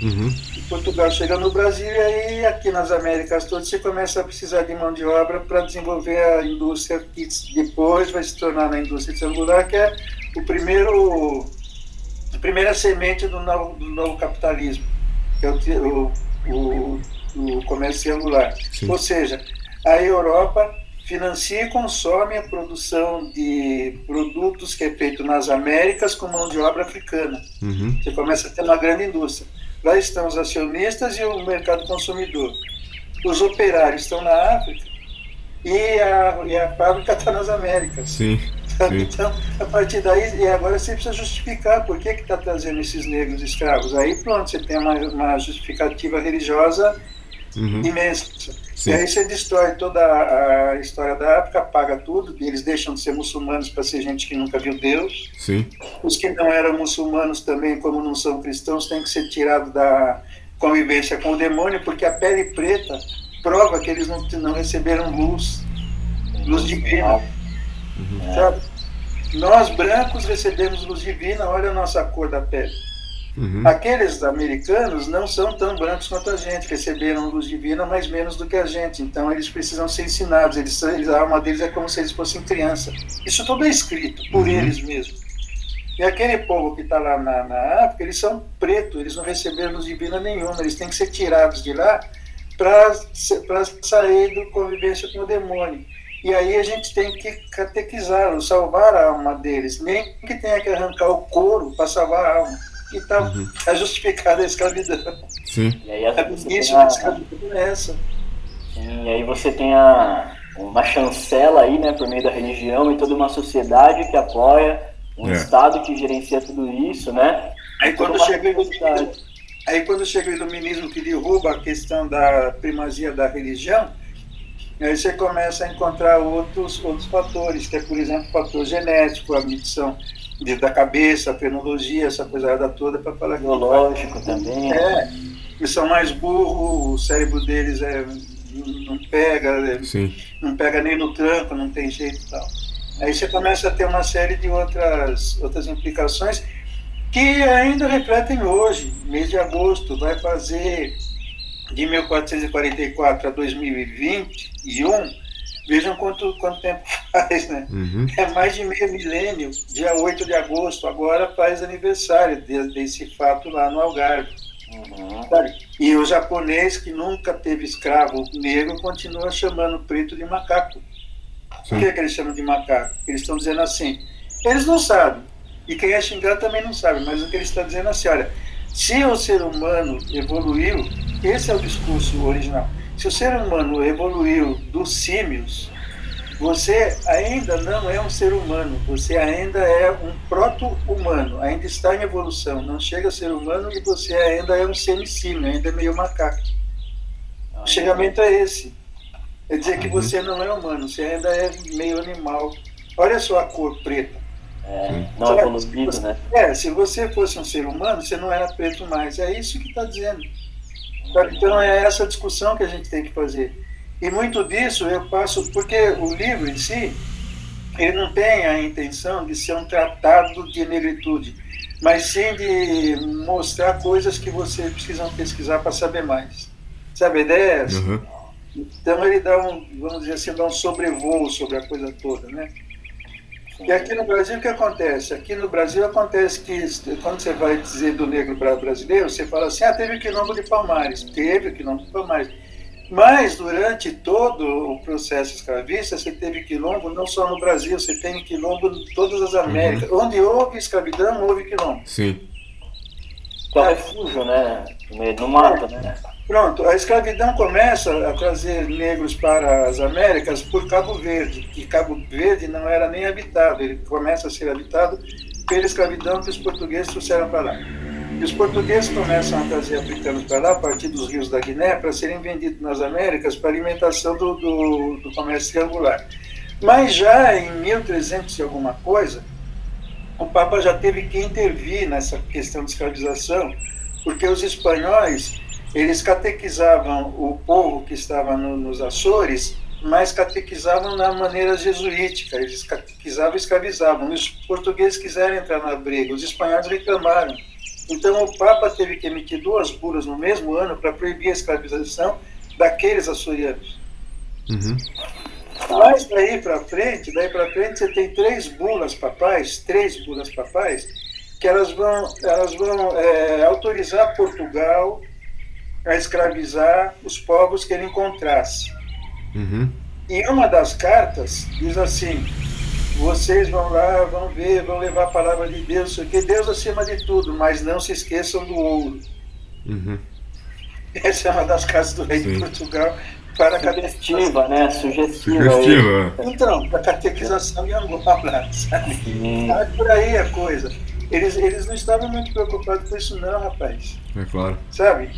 Speaker 3: Uhum. Portugal chega no Brasil e aí aqui nas Américas todas você começa a precisar de mão de obra para desenvolver a indústria que depois vai se tornar na indústria celular, que é o primeiro a primeira semente do novo, do novo capitalismo o, o, o comércio triangular. Sim. Ou seja, a Europa financia e consome a produção de produtos que é feito nas Américas com mão de obra africana. Uhum. Você começa a ter uma grande indústria. Lá estão os acionistas e o mercado consumidor. Os operários estão na África e a, e a fábrica *laughs* está nas Américas.
Speaker 2: Sim. *laughs*
Speaker 3: Então, a partir daí, e agora você precisa justificar por que está trazendo esses negros escravos. Aí pronto, você tem uma, uma justificativa religiosa uhum. imensa. Sim. E aí você destrói toda a, história da África, apaga tudo, e eles deixam de ser muçulmanos para ser gente que nunca viu Deus.
Speaker 2: Sim.
Speaker 3: Os que não eram muçulmanos também, como não são cristãos, têm que ser tirados da convivência com o demônio, porque a pele preta prova que eles não, não receberam luz, luz divina. Uhum. Sabe? Nós brancos recebemos luz divina, olha a nossa cor da pele. Uhum. Aqueles americanos não são tão brancos quanto a gente, receberam luz divina, mas menos do que a gente. Então eles precisam ser ensinados. Eles, eles, a alma deles é como se eles fossem crianças. Isso tudo é escrito por uhum. eles mesmos. E aquele povo que está lá na, na, África, eles são pretos, eles não receberam luz divina nenhuma, eles têm que ser tirados de lá para sair do convivência com o demônio. E aí a gente tem que catequizá-los, salvar a alma deles. Nem que tenha que arrancar o couro para salvar a alma. E está uhum. *laughs* tá justificada a escravidão.
Speaker 2: Sim.
Speaker 1: E aí, a início da escravidão é essa. Sim, e aí você tem a, uma chancela aí, né, por meio da religião e toda uma sociedade que apoia, um é. Estado que gerencia tudo isso, né?
Speaker 3: Aí quando chega o aí quando chega o iluminismo que derruba a questão da primazia da religião, aí você começa a encontrar outros, outros fatores, que é, por exemplo, o fator genético, a medição de, da cabeça, a fenologia, essa coisa toda, para falar
Speaker 1: que. Biológico também.
Speaker 3: É, eles são mais burros, o cérebro deles é, não pega, é, não pega nem no tranco, não tem jeito e tal. Aí você começa a ter uma série de outras, outras implicações que ainda refletem hoje, mês de agosto, vai fazer de 1444 a 2021, vejam quanto, quanto tempo *laughs* faz, né? Uhum. É mais de meio milênio, dia 8 de agosto, agora faz aniversário desse fato lá no Algarve. Uhum. E o japonês, que nunca teve escravo negro, continua chamando preto de macaco. Sim. Por que, é que eles chamam de macaco? Eles estão dizendo assim, eles não sabem, e quem é xingar também não sabe, mas o que ele está dizendo é assim, olha, se o ser humano evoluiu, esse é o discurso original, se o ser humano evoluiu dos símios, você ainda não é um ser humano, você ainda é um proto-humano, ainda está em evolução, não chega a ser humano e você ainda é um semicímio, ainda é meio macaco. O chegamento é esse. É dizer que você não é humano, você ainda é meio animal. Olha só a cor preta.
Speaker 1: É, não evoluído, né?
Speaker 3: É, se você fosse um ser humano, você não era preto mais. É isso que está dizendo. Então é essa discussão que a gente tem que fazer. E muito disso eu passo, porque o livro em si, ele não tem a intenção de ser um tratado de negritude, mas sim de mostrar coisas que vocês precisam pesquisar para saber mais. Sabe a ideia é essa? Uhum. Então ele dá um, vamos dizer assim, dá um sobrevoo sobre a coisa toda, né? E aqui no Brasil o que acontece? Aqui no Brasil acontece que quando você vai dizer do negro brasileiro, você fala assim, ah, teve o quilombo de Palmares, teve o quilombo de Palmares. Mas durante todo o processo escravista, você teve quilombo não só no Brasil, você tem quilombo em todas as Américas. Uhum. Onde houve escravidão, houve quilombo.
Speaker 2: Sim.
Speaker 1: É o refúgio, né? No mato, né?
Speaker 3: Pronto, a escravidão começa a trazer negros para as Américas por Cabo Verde, e Cabo Verde não era nem habitado, ele começa a ser habitado pela escravidão que os portugueses trouxeram para lá. E os portugueses começam a trazer africanos para lá, a partir dos rios da Guiné, para serem vendidos nas Américas para alimentação do, do, do comércio triangular. Mas já em 1300 e alguma coisa, o Papa já teve que intervir nessa questão de escravização, porque os espanhóis eles catequizavam o povo que estava no, nos Açores, mas catequizavam na maneira jesuítica, eles catequizavam e escravizavam. E os portugueses quiseram entrar na briga, os espanhóis reclamaram. Então o Papa teve que emitir duas bulas no mesmo ano para proibir a escravização daqueles açorianos. Uhum. Mas daí para frente, daí para frente você tem três bulas papais, três bulas papais, que elas vão, elas vão é, autorizar Portugal a escravizar os povos que ele encontrasse. Uhum. E uma das cartas diz assim: vocês vão lá, vão ver, vão levar a palavra de Deus, que Deus acima de tudo, mas não se esqueçam do ouro. Uhum. Essa é uma das cartas do rei Sim. de Portugal para a
Speaker 1: Sugestiva, né? Sugestiva.
Speaker 2: Sugestiva.
Speaker 3: Então, para a catequização de Angola, sabe? Ah, por aí a coisa. Eles, eles não estavam muito preocupados com isso, não, rapaz.
Speaker 2: É claro.
Speaker 3: Sabe?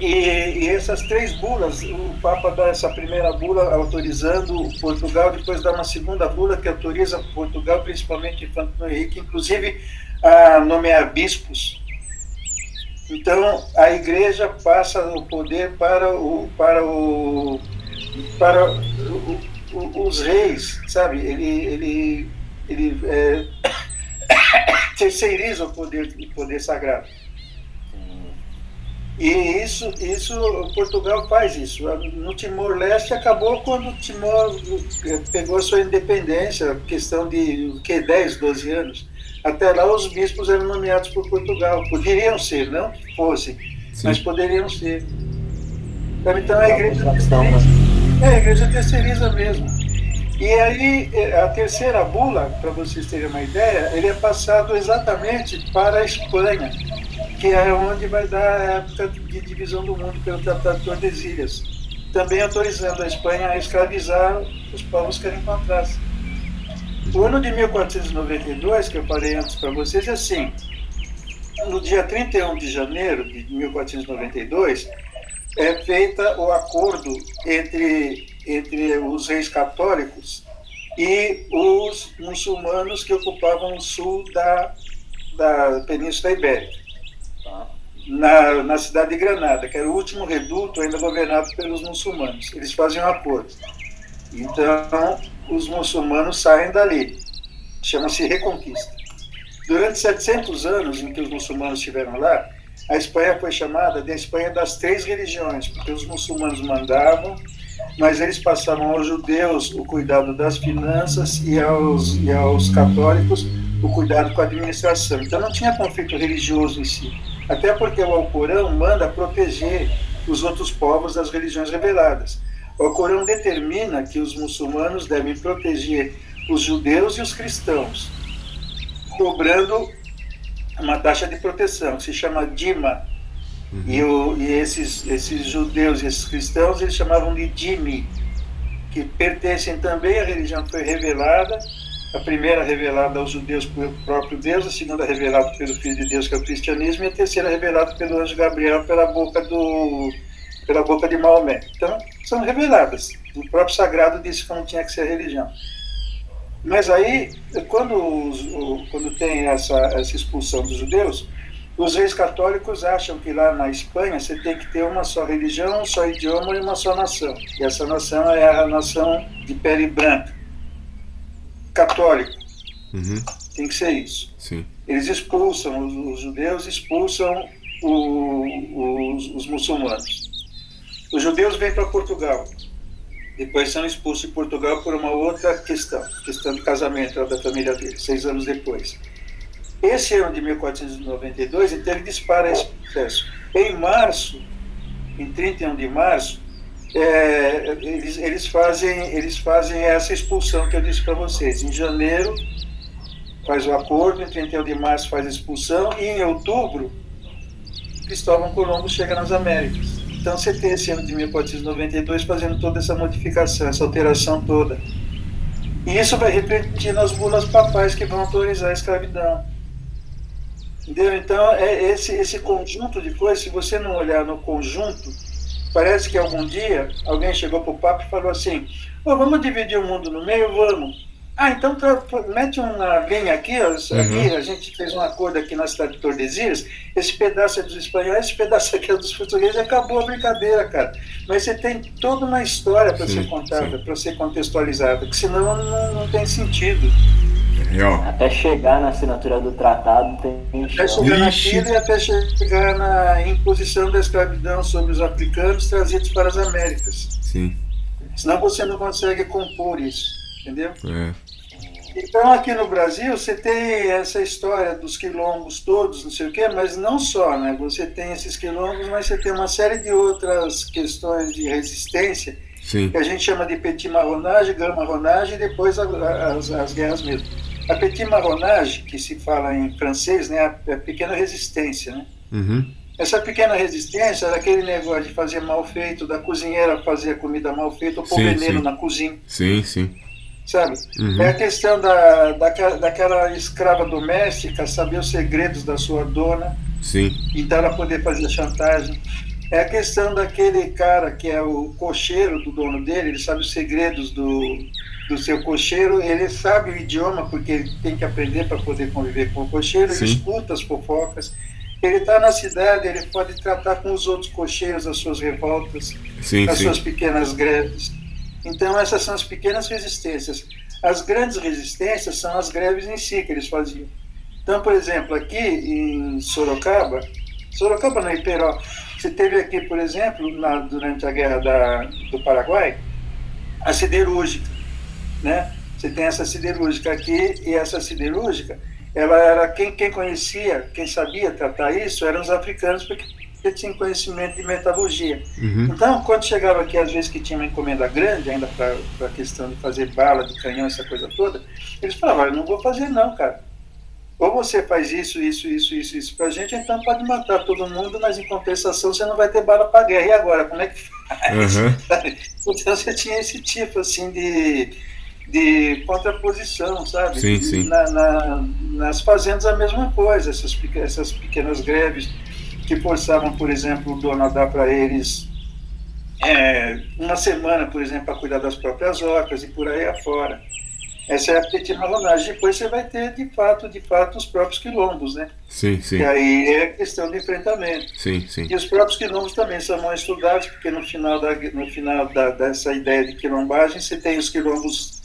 Speaker 3: E, e, essas três bulas, o Papa dá essa primeira bula autorizando Portugal, depois dá uma segunda bula que autoriza Portugal, principalmente Infante Henrique, inclusive a nomear bispos. Então a Igreja passa o poder para o para o para o, o, os reis, sabe? Ele ele ele é, *coughs* terceiriza o poder o poder sagrado. E isso, isso, Portugal faz isso. No Timor-Leste acabou quando o Timor eh, pegou a sua independência, questão de que 10, 12 anos. Até lá os bispos eram nomeados por Portugal. Poderiam ser, não que fossem, Sim. mas poderiam ser. Então a igreja terceiriza, é, a igreja terceiriza mesmo. E aí eh, a terceira bula, para vocês terem uma ideia, ele é passado exatamente para a Espanha que é onde vai dar a época de divisão do mundo pelo Tratado de Tordesilhas, também autorizando a Espanha a escravizar os povos que ela encontrasse. O ano de 1492, que eu falei antes para vocês, é assim: no dia 31 de janeiro de 1492, é feita o acordo entre, entre os reis católicos e os muçulmanos que ocupavam o sul da, da Península Ibérica na, na cidade de Granada, que era o último reduto ainda governado pelos muçulmanos. Eles faziam um acordo. Então, os muçulmanos saem dali. Chama-se Reconquista. Durante 700 anos em que os muçulmanos estiveram lá, a Espanha foi chamada de Espanha das três religiões, porque os muçulmanos mandavam, mas eles passavam aos judeus o cuidado das finanças e aos, e aos católicos o cuidado com a administração. Então não tinha conflito religioso em si. Até porque o Alcorão manda proteger os outros povos das religiões reveladas. O Alcorão determina que os muçulmanos devem proteger os judeus e os cristãos, cobrando uma taxa de proteção, que se chama Dima. Uhum. E, o, e esses, esses judeus e esses cristãos eles chamavam de Dimi, que pertencem também à religião que foi revelada, a primeira revelada aos judeus pelo próprio Deus, a segunda revelada pelo Filho de Deus, que é o cristianismo, e a terceira revelada pelo anjo Gabriel pela boca, do, pela boca de Maomé. Então, são reveladas. O próprio sagrado disse que não tinha que ser religião. Mas aí, quando, quando tem essa, essa expulsão dos judeus, os reis católicos acham que lá na Espanha você tem que ter uma só religião, um só idioma e uma só nação. E essa nação é a nação de pele branca, católica. Uhum. Tem que ser isso.
Speaker 2: Sim.
Speaker 3: Eles expulsam, os, os judeus expulsam o, os, os muçulmanos. Os judeus vêm para Portugal depois são expulsos de Portugal por uma outra questão, questão de casamento da família dele, seis anos depois. Esse ano de 1492, então ele dispara esse processo. Em março, em 31 de março, é, eles, eles, fazem, eles fazem essa expulsão que eu disse para vocês. Em janeiro, faz o acordo, em 31 de março faz a expulsão, e em outubro, Cristóvão Colombo chega nas Américas. Então você tem esse ano de 1492 fazendo toda essa modificação, essa alteração toda. E isso vai repetir nas bulas papais que vão autorizar a escravidão. Entendeu? Então, é esse, esse conjunto de coisas, se você não olhar no conjunto, parece que algum dia alguém chegou para o Papa e falou assim: oh, vamos dividir o mundo no meio? Vamos. Ah, então mete uma linha aqui, ó, uhum. aqui, a gente fez um acordo aqui na cidade de Tordesilhas, esse pedaço é dos espanhóis, esse pedaço aqui é dos portugueses, acabou a brincadeira, cara. Mas você tem toda uma história para ser contada, para ser contextualizada, que senão não, não tem sentido.
Speaker 1: Até chegar na assinatura do tratado tem
Speaker 3: Até chegar naquilo e até chegar na imposição da escravidão sobre os africanos trazidos para as Américas.
Speaker 2: Sim.
Speaker 3: Senão você não consegue compor isso, entendeu?
Speaker 2: É.
Speaker 3: Então, aqui no Brasil, você tem essa história dos quilombos todos, não sei o quê, mas não só, né? Você tem esses quilombos, mas você tem uma série de outras questões de resistência,
Speaker 2: Sim.
Speaker 3: que a gente chama de petit marronage, grand marronage e depois as, as guerras mesmo. A petit marronage, que se fala em francês, né, é a pequena resistência, né?
Speaker 2: Uhum.
Speaker 3: Essa pequena resistência era aquele negócio de fazer mal feito, da cozinheira fazer a comida mal feita ou pôr veneno sim. na cozinha.
Speaker 2: Sim, sim
Speaker 3: sabe? Uhum. É a questão da, da, daquela escrava doméstica saber os segredos da sua dona.
Speaker 2: Sim.
Speaker 3: Então ela poder fazer chantagem. É a questão daquele cara que é o cocheiro do dono dele, ele sabe os segredos do, do seu cocheiro, ele sabe o idioma porque ele tem que aprender para poder conviver com o cocheiro, Sim. ele escuta as fofocas. Ele está na cidade, ele pode tratar com os outros cocheiros as suas revoltas,
Speaker 2: sim,
Speaker 3: as
Speaker 2: sim.
Speaker 3: suas pequenas greves. Então, essas são as pequenas resistências. As grandes resistências são as greves em si que eles faziam. Então, por exemplo, aqui em Sorocaba, Sorocaba no Iperó, você teve aqui, por exemplo, na, durante a guerra da, do Paraguai, a siderúrgica, né? Você tem essa siderúrgica aqui e essa siderúrgica, ela era quem, quem conhecia, quem sabia tratar isso, eram os africanos, porque porque tinha conhecimento de metalurgia.
Speaker 2: Uhum.
Speaker 3: Então, quando chegava aqui, às vezes que tinha uma encomenda grande, ainda para a questão de fazer bala, de canhão, essa coisa toda, eles falavam, eu não vou fazer não, cara. Ou você faz isso, isso, isso, isso, isso para a gente, então pode matar todo mundo, mas em compensação você não vai ter bala para guerra. E agora, como é que faz?
Speaker 2: Uhum. *laughs*
Speaker 3: então você tinha esse tipo, assim, de, de contraposição, sabe?
Speaker 2: Sim, sim.
Speaker 3: Na, na, nas fazendas a mesma coisa, essas, essas pequenas greves que forçavam, por exemplo, o dono a dar para eles é, uma semana, por exemplo, para cuidar das próprias ocas e por aí afora. Essa é a pequena marronagem. Depois você vai ter, de fato, de fato, os próprios quilombos, né?
Speaker 2: Sim, sim.
Speaker 3: E aí é questão de enfrentamento.
Speaker 2: Sim, sim.
Speaker 3: E os próprios quilombos também são mal estudados, porque no final, da, no final da, dessa ideia de quilombagem, você tem os quilombos,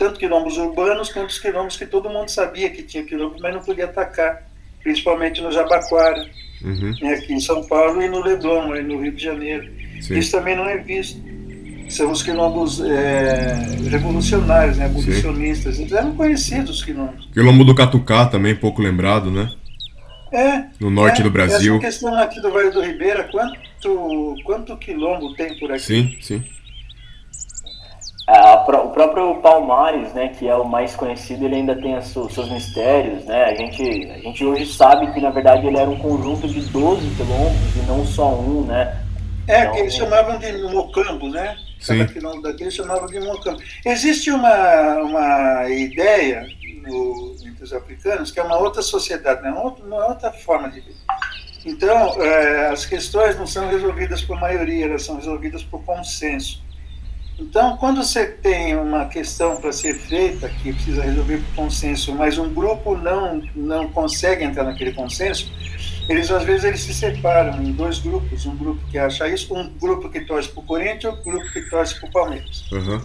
Speaker 3: tanto quilombos urbanos quanto os quilombos que todo mundo sabia que tinha quilombo, mas não podia atacar, principalmente no Jabaquara, uhum. né, aqui em São Paulo, e no Leblon, aí no Rio de Janeiro. Sim. Isso também não é visto são os quilombos é, revolucionários, né, abolicionistas. Eles eram conhecidos, os quilombos.
Speaker 2: Quilombo do Catucá também, pouco lembrado, né?
Speaker 3: É.
Speaker 2: No norte
Speaker 3: é,
Speaker 2: do Brasil.
Speaker 3: Essa questão aqui do Vale do Ribeira, quanto, quanto quilombo tem por aqui?
Speaker 2: Sim, sim.
Speaker 1: A, o próprio Palmares, né, que é o mais conhecido, ele ainda tem os seus mistérios, né? A gente, a gente hoje sabe que na verdade ele era um conjunto de 12 quilombos e não só um, né?
Speaker 3: É, então, que eles chamavam de mocambo, né? Cada quilombo daquele chamavam de mocambo. Existe uma, uma ideia no, entre os africanos que é uma outra sociedade, né? uma, outra, uma outra forma de vida. Então, é, as questões não são resolvidas por maioria, elas são resolvidas por consenso. Então, quando você tem uma questão para ser feita que precisa resolver por consenso, mas um grupo não não consegue entrar naquele consenso, eles às vezes eles se separam em dois grupos, um grupo que acha isso, um grupo que torce para o Corinthians e outro grupo que torce para o Palmeiras.
Speaker 2: Uhum.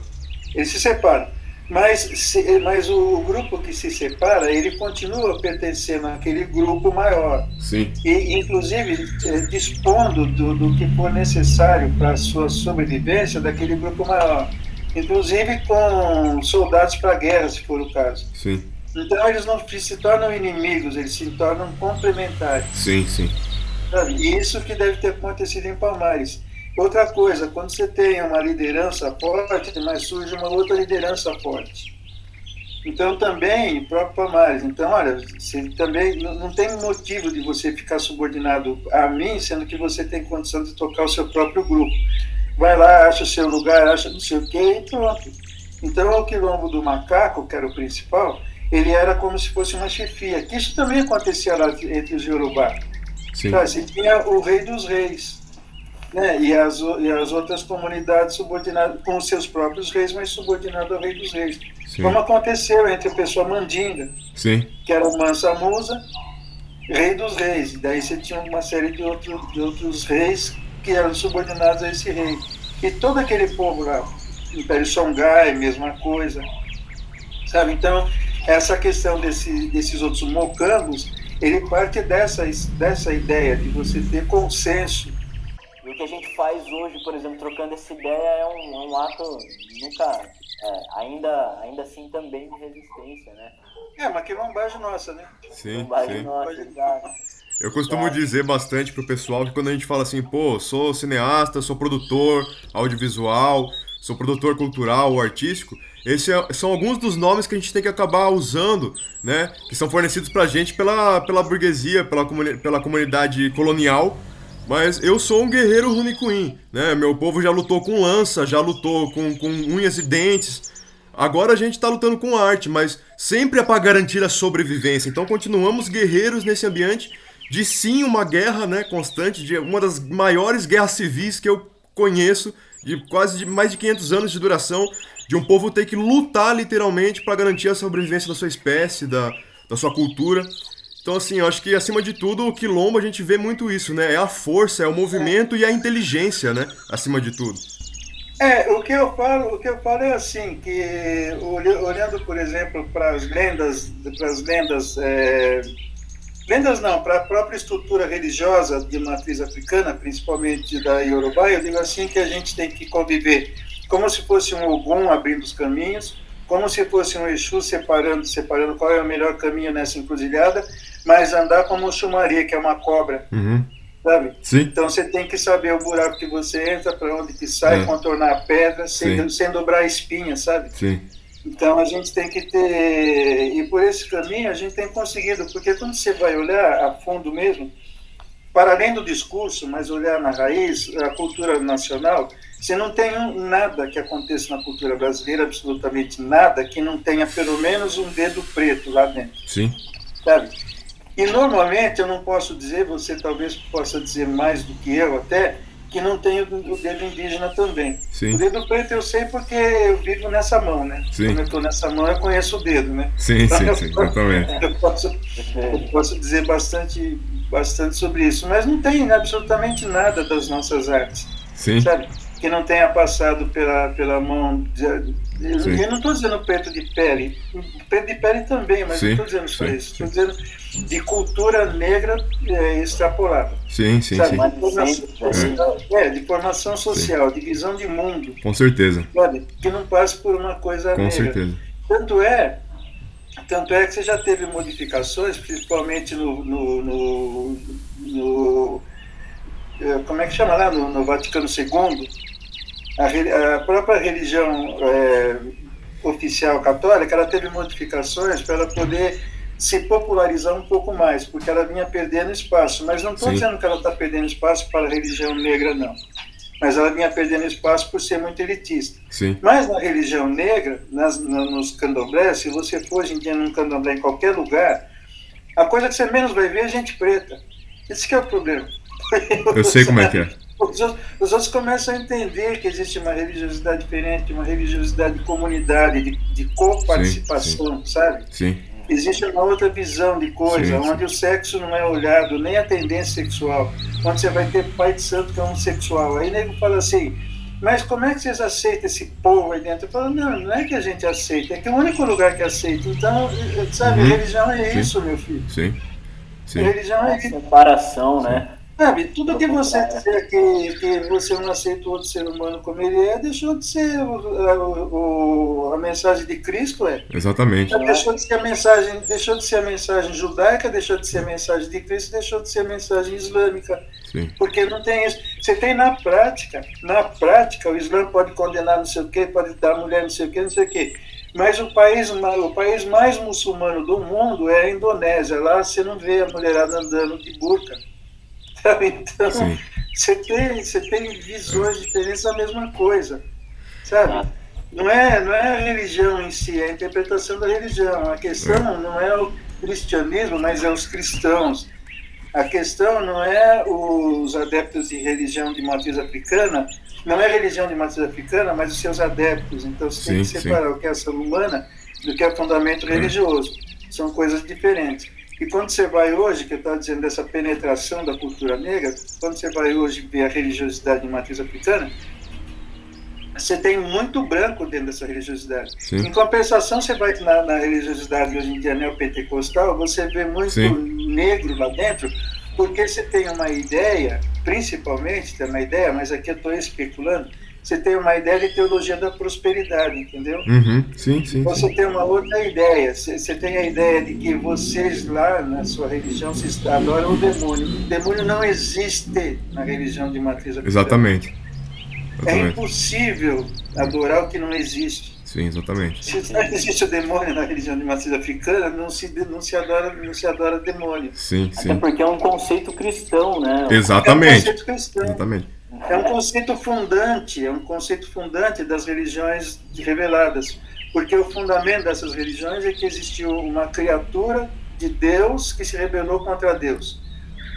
Speaker 3: Eles se separam. Mas, se, mas o, grupo que se separa, ele continua pertencendo àquele grupo maior.
Speaker 2: Sim.
Speaker 3: E, inclusive, é, dispondo do, do que for necessário para a sua sobrevivência daquele grupo maior. Inclusive com soldados para guerra, se for o caso.
Speaker 2: Sim.
Speaker 3: Então eles não se tornam inimigos, eles se tornam complementares.
Speaker 2: Sim, sim.
Speaker 3: E isso que deve ter acontecido em Palmares. Outra coisa, quando você tem uma liderança forte, mas surge uma outra liderança forte. Então também, próprio Palmares, então olha, você também não tem motivo de você ficar subordinado a mim, sendo que você tem condição de tocar o seu próprio grupo. Vai lá, acha o seu lugar, acha não sei o quê e pronto. Então o quilombo do macaco, que era o principal, ele era como se fosse uma chefia. Que isso também acontecia lá entre os Yorubá. Sim. Tá, você tinha o rei dos reis, né? e, as, e as outras comunidades subordinadas com os seus próprios reis, mas subordinadas ao rei dos reis. Sim. Como aconteceu entre a pessoa Mandinga,
Speaker 2: Sim.
Speaker 3: que era o Mansa Musa, rei dos reis. E daí você tinha uma série de, outro, de outros reis que eram subordinados a esse rei. E todo aquele povo lá, Império Songhai, mesma coisa. Sabe? Então, essa questão desse, desses outros mocambos, ele parte dessa, dessa ideia de você ter consenso.
Speaker 1: O que a gente faz hoje, por exemplo, trocando essa ideia, é um, é um ato nunca, é, ainda, ainda assim também de resistência, né?
Speaker 3: É, mas que lombagem nossa, né?
Speaker 2: Sim, sim. Nossa, Eu costumo dizer bastante pro pessoal que quando a gente fala assim, pô, sou cineasta, sou produtor audiovisual, sou produtor cultural ou artístico, esses é, são alguns dos nomes que a gente tem que acabar usando, né? Que são fornecidos pra gente pela, pela burguesia, pela, comuni pela comunidade colonial. Mas eu sou um guerreiro Runicuim, né? Meu povo já lutou com lança, já lutou com, com unhas e dentes. Agora a gente tá lutando com arte, mas sempre é para garantir a sobrevivência. Então continuamos guerreiros nesse ambiente de sim uma guerra, né, constante, de uma das maiores guerras civis que eu conheço, de quase de mais de 500 anos de duração, de um povo ter que lutar literalmente para garantir a sobrevivência da sua espécie, da, da sua cultura. Então, assim, eu acho que acima de tudo, o quilombo a gente vê muito isso, né? É a força, é o movimento e a inteligência, né? Acima de tudo.
Speaker 3: É, o que eu falo, o que eu falo é assim, que olhando, por exemplo, para as lendas, para as lendas, é, lendas não, para a própria estrutura religiosa de matriz africana, principalmente da Yorubá, eu digo assim que a gente tem que conviver como se fosse um Ogum abrindo os caminhos, como se fosse um Exu separando, separando qual é o melhor caminho nessa encruzilhada, mas andar como um Xumaria, que é uma cobra.
Speaker 2: Uhum.
Speaker 3: Sabe?
Speaker 2: Sim.
Speaker 3: Então você tem que saber o buraco que você entra, para onde que sai, é. contornar a pedra, sem, sem dobrar a espinha, sabe?
Speaker 2: Sim.
Speaker 3: Então a gente tem que ter. E por esse caminho a gente tem conseguido, porque quando você vai olhar a fundo mesmo, para além do discurso, mas olhar na raiz, a cultura nacional, você não tem nada que aconteça na cultura brasileira, absolutamente nada, que não tenha pelo menos um dedo preto lá dentro.
Speaker 2: Sim.
Speaker 3: Sabe? E normalmente, eu não posso dizer, você talvez possa dizer mais do que eu até, que não tem o, dedo indígena também.
Speaker 2: Sim.
Speaker 3: O dedo preto eu sei porque eu vivo nessa mão, né?
Speaker 2: Sim.
Speaker 3: Quando eu estou nessa mão, eu conheço o dedo, né?
Speaker 2: Sim,
Speaker 3: Então,
Speaker 2: sim,
Speaker 3: eu
Speaker 2: sim, exatamente. *laughs*
Speaker 3: Eu posso, eu posso dizer bastante, bastante sobre isso, mas não tem absolutamente nada das nossas artes,
Speaker 2: Sim,
Speaker 3: sabe? Que não tenha passado pela, pela mão. De, eu,
Speaker 2: Sim.
Speaker 3: eu não estou dizendo preto de pele, preto de pele também, mas
Speaker 2: Sim,
Speaker 3: não estou dizendo só
Speaker 2: sim,
Speaker 3: isso. Estou dizendo de cultura negra é, extrapolada.
Speaker 2: sim, sim,
Speaker 3: sabe?
Speaker 2: sim.
Speaker 1: Mas
Speaker 3: De formação,
Speaker 1: sempre,
Speaker 3: é, de formação social, de visão de mundo,
Speaker 2: Com certeza,
Speaker 3: sabe? Que não passa por uma coisa
Speaker 2: com
Speaker 3: negra.
Speaker 2: certeza.
Speaker 3: Tanto é, tanto é que você já teve modificações, principalmente no, no, no- no- eh, como é que chama lá no, no Vaticano II, a, a própria religião eh, oficial católica, ela teve modificações para ela poder se popularizar um pouco mais, porque ela vinha perdendo espaço. Mas não estou dizendo que ela está perdendo espaço para a religião negra, não. Mas ela vinha perdendo espaço por ser muito elitista.
Speaker 2: Sim,
Speaker 3: Mas na religião negra, nas, na- nos candomblés, se você for hoje em dia num candomblé em qualquer lugar, a coisa que você menos vai ver é gente preta. Esse que é o problema.
Speaker 2: eu sei como é que é. *laughs*
Speaker 3: Os outros, os outros começam a entender que existe uma religiosidade diferente, uma religiosidade de comunidade, de, de coparticipação, sabe?
Speaker 2: Sim,
Speaker 3: Existe uma outra visão de coisa,
Speaker 2: Sim, sim.
Speaker 3: onde o sexo não é olhado, nem a tendência sexual, onde você vai ter pai de santo que é homossexual. Aí o nego fala assim, mas como é que vocês aceitam esse povo aí dentro? Eu falo, não, não é que a gente aceita, é que é o único lugar que aceita. Então, eh, sabe,
Speaker 2: Uhum.
Speaker 3: religião é
Speaker 2: Sim.
Speaker 3: isso, meu filho.
Speaker 2: sim, sim.
Speaker 3: Religião é isso.
Speaker 1: separação, né?
Speaker 3: Sabe, tudo que você dizer que, que você não aceita o outro ser humano como ele é, deixou de ser o- o- a mensagem de Cristo, é.
Speaker 2: Exatamente.
Speaker 3: Deixou de ser a mensagem, deixou de ser a mensagem judaica, deixou de ser a mensagem de Cristo, deixou de ser a mensagem islâmica,
Speaker 2: Sim,
Speaker 3: porque não tem isso. Você tem na prática, na prática, o Islã pode condenar não sei o quê, pode dar mulher não sei o quê, não sei o quê. Mas o país, o país mais muçulmano do mundo é a Indonésia. Lá você não vê a mulherada andando de burca. Sabe? *laughs* Então,
Speaker 2: sim,
Speaker 3: você tem, você tem visões diferentes da mesma coisa, sabe? Não é, não é a religião em si, é a interpretação da religião. A questão não é o cristianismo, mas é os cristãos. A questão não é os adeptos de religião de matriz africana, não é a religião de matriz africana, mas os seus adeptos. Então você tem que
Speaker 2: Sim, sim.
Speaker 3: separar o que é ação humana do que é fundamento religioso. São coisas diferentes. E quando você vai hoje, que eu estava dizendo dessa penetração da cultura negra, quando você vai hoje ver a religiosidade de matriz africana, você tem muito branco dentro dessa religiosidade.
Speaker 2: sim,
Speaker 3: Em compensação, você vai na, na religiosidade hoje em dia neopentecostal, você vê muito
Speaker 2: Sim.
Speaker 3: negro lá dentro, porque você tem uma ideia, principalmente, tem uma ideia, mas aqui eu estou especulando, você tem uma ideia de teologia da prosperidade, entendeu?
Speaker 2: uhum, sim, sim,
Speaker 3: Você
Speaker 2: sim.
Speaker 3: tem uma outra ideia. Você você tem a ideia de que vocês lá na sua religião se adoram o demônio. O demônio não existe na religião de matriz africana.
Speaker 2: Exatamente.
Speaker 3: É
Speaker 2: Exatamente.
Speaker 3: impossível adorar o que não existe.
Speaker 2: Sim, exatamente.
Speaker 3: Se não existe o demônio na religião de matriz africana, não se, não se, adora, não se adora demônio.
Speaker 2: Sim,
Speaker 1: Até
Speaker 2: sim.
Speaker 1: porque é um conceito cristão, né?
Speaker 3: É um
Speaker 2: Exatamente.
Speaker 3: conceito cristão.
Speaker 2: Exatamente.
Speaker 3: É um conceito fundante, é um conceito fundante das religiões reveladas, porque o fundamento dessas religiões é que existiu uma criatura de Deus que se rebelou contra Deus.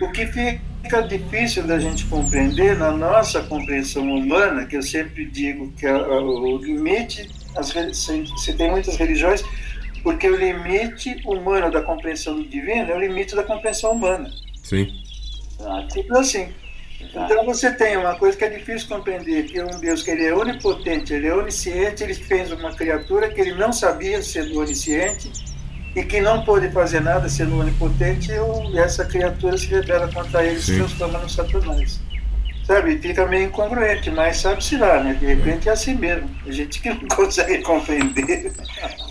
Speaker 3: O que fica difícil da gente compreender na nossa compreensão humana, que eu sempre digo que é o limite, as, você tem muitas religiões, porque o limite humano da compreensão do divino é o limite da compreensão humana.
Speaker 2: Sim,
Speaker 1: Exato,
Speaker 3: Simples assim.
Speaker 1: Exato.
Speaker 3: Então você tem uma coisa que é difícil compreender, que é um Deus que ele é onipotente, ele é onisciente, ele fez uma criatura que ele não sabia sendo onisciente e que não pôde fazer nada sendo onipotente e essa criatura se rebela contra ele e se transforma no Satanás. Sabe, fica meio incongruente, mas sabe-se lá, né? De repente é assim mesmo. A gente que não *laughs* consegue compreender.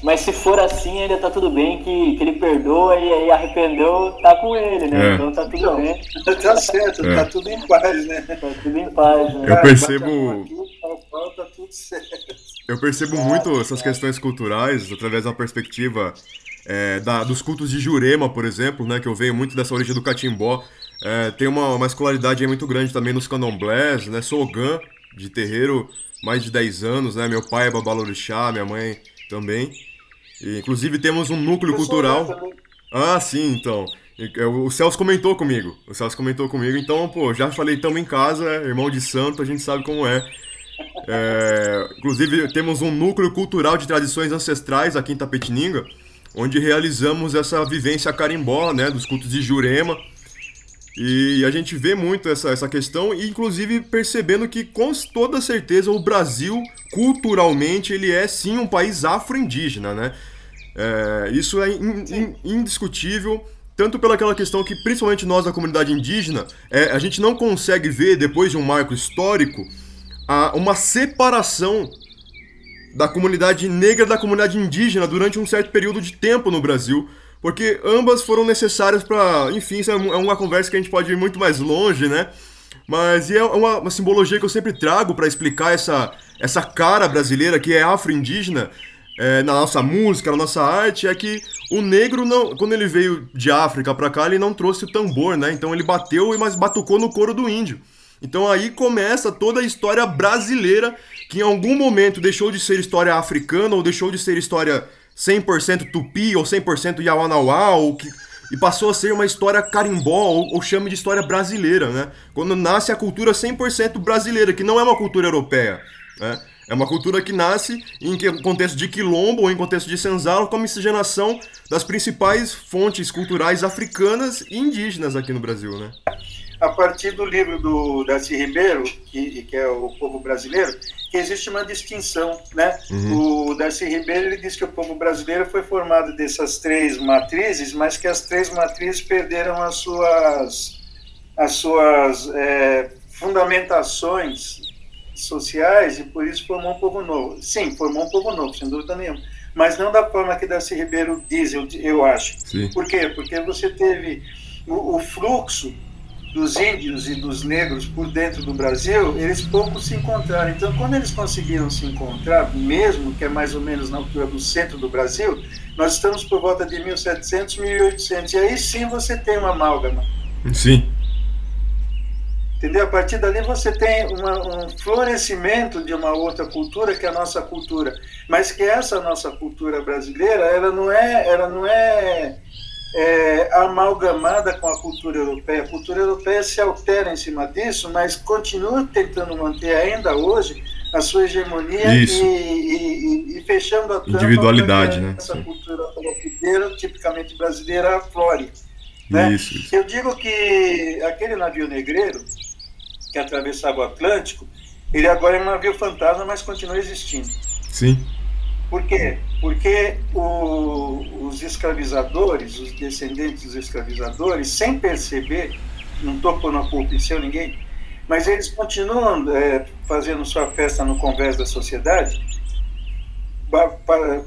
Speaker 1: Mas se for assim, ainda tá tudo bem, que, que ele perdoa e aí arrependeu, tá com ele, né?
Speaker 2: É.
Speaker 1: Então tá tudo bem, *laughs*
Speaker 3: tá certo,
Speaker 2: É.
Speaker 3: tá tudo em paz, né?
Speaker 1: tá tudo em paz, né?
Speaker 2: Eu
Speaker 3: Ah,
Speaker 2: percebo-
Speaker 3: tá.
Speaker 2: Eu percebo muito essas questões culturais através da perspectiva é, da- dos cultos de Jurema, por exemplo, né, que eu venho muito dessa origem do catimbó. É, tem uma, uma escolaridade muito grande também nos candomblés, né? Sou Ogã, de terreiro, mais de 10 anos, né? Meu pai é babalorixá, minha mãe também. E, inclusive temos um núcleo
Speaker 3: Eu
Speaker 2: cultural. Ah, sim, então. O Celso comentou comigo. O Celso comentou comigo, então, pô, já falei, estamos em casa, irmão de santo, a gente sabe como é. é. Inclusive, temos um núcleo cultural de tradições ancestrais aqui em Tapetininga, onde realizamos essa vivência carimbó, né, dos cultos de Jurema. E a gente vê muito essa, essa questão, e inclusive percebendo que com toda certeza o Brasil, culturalmente, ele é sim um país afro-indígena, né? É, isso é in, in, indiscutível, tanto pelaquela questão que, principalmente nós da comunidade indígena, é, a gente não consegue ver, depois de um marco histórico, a, uma separação da comunidade negra da comunidade indígena durante um certo período de tempo no Brasil. Porque ambas foram necessárias para. Enfim, isso é, é uma conversa que a gente pode ir muito mais longe, né? Mas é uma, uma simbologia que eu sempre trago para explicar essa, essa cara brasileira que é afro-indígena é, na nossa música, na nossa arte, é que o negro, não, quando ele veio de África para cá, ele não trouxe o tambor, né? Então ele bateu, mas batucou no couro do índio. Então aí começa toda a história brasileira, que em algum momento deixou de ser história africana ou deixou de ser história 100% tupi ou 100% yawanawá, ou que, e passou a ser uma história carimbó, ou, ou chame de história brasileira, né? Quando nasce a cultura 100% brasileira, que não é uma cultura europeia, né? É uma cultura que nasce em contexto de quilombo ou em contexto de senzala com a miscigenação das principais fontes culturais africanas e indígenas aqui no Brasil, né?
Speaker 3: A partir do livro do Darcy Ribeiro, que, que é o povo brasileiro, que existe uma distinção, né? Uhum. O Darcy Ribeiro ele diz que o povo brasileiro foi formado dessas três matrizes, mas que as três matrizes perderam as suas as suas é, fundamentações sociais e por isso formou um povo novo. Sim, formou um povo novo, sem dúvida nenhuma. Mas não da forma que Darcy Ribeiro diz, eu, eu acho. Sim. Por quê? Porque você teve o, o fluxo dos índios e dos negros por dentro do Brasil, eles pouco se encontraram. Então, quando eles conseguiram se encontrar, mesmo que é mais ou menos na altura do centro do Brasil, nós estamos por volta de 1700, 1800. E aí sim você tem uma amálgama.
Speaker 2: Sim.
Speaker 3: Entendeu? A partir dali você tem uma, um florescimento de uma outra cultura que é a nossa cultura, mas que essa nossa cultura brasileira, ela não é, ela não é é, amalgamada com a cultura europeia. A cultura europeia se altera em cima disso, mas continua tentando manter ainda hoje a sua hegemonia e, e, e, fechando a
Speaker 2: tampa individualidade,
Speaker 3: né? Essa cultura brasileira, tipicamente brasileira, flore. Né? Isso, isso. Eu digo que aquele navio negreiro que atravessava o Atlântico, ele agora é um navio fantasma, mas continua existindo.
Speaker 2: Sim.
Speaker 3: Por quê? Porque o, os escravizadores, os descendentes dos escravizadores, sem perceber, não estou pondo a culpa em seu ninguém, mas eles continuam é, fazendo sua festa no convés da sociedade,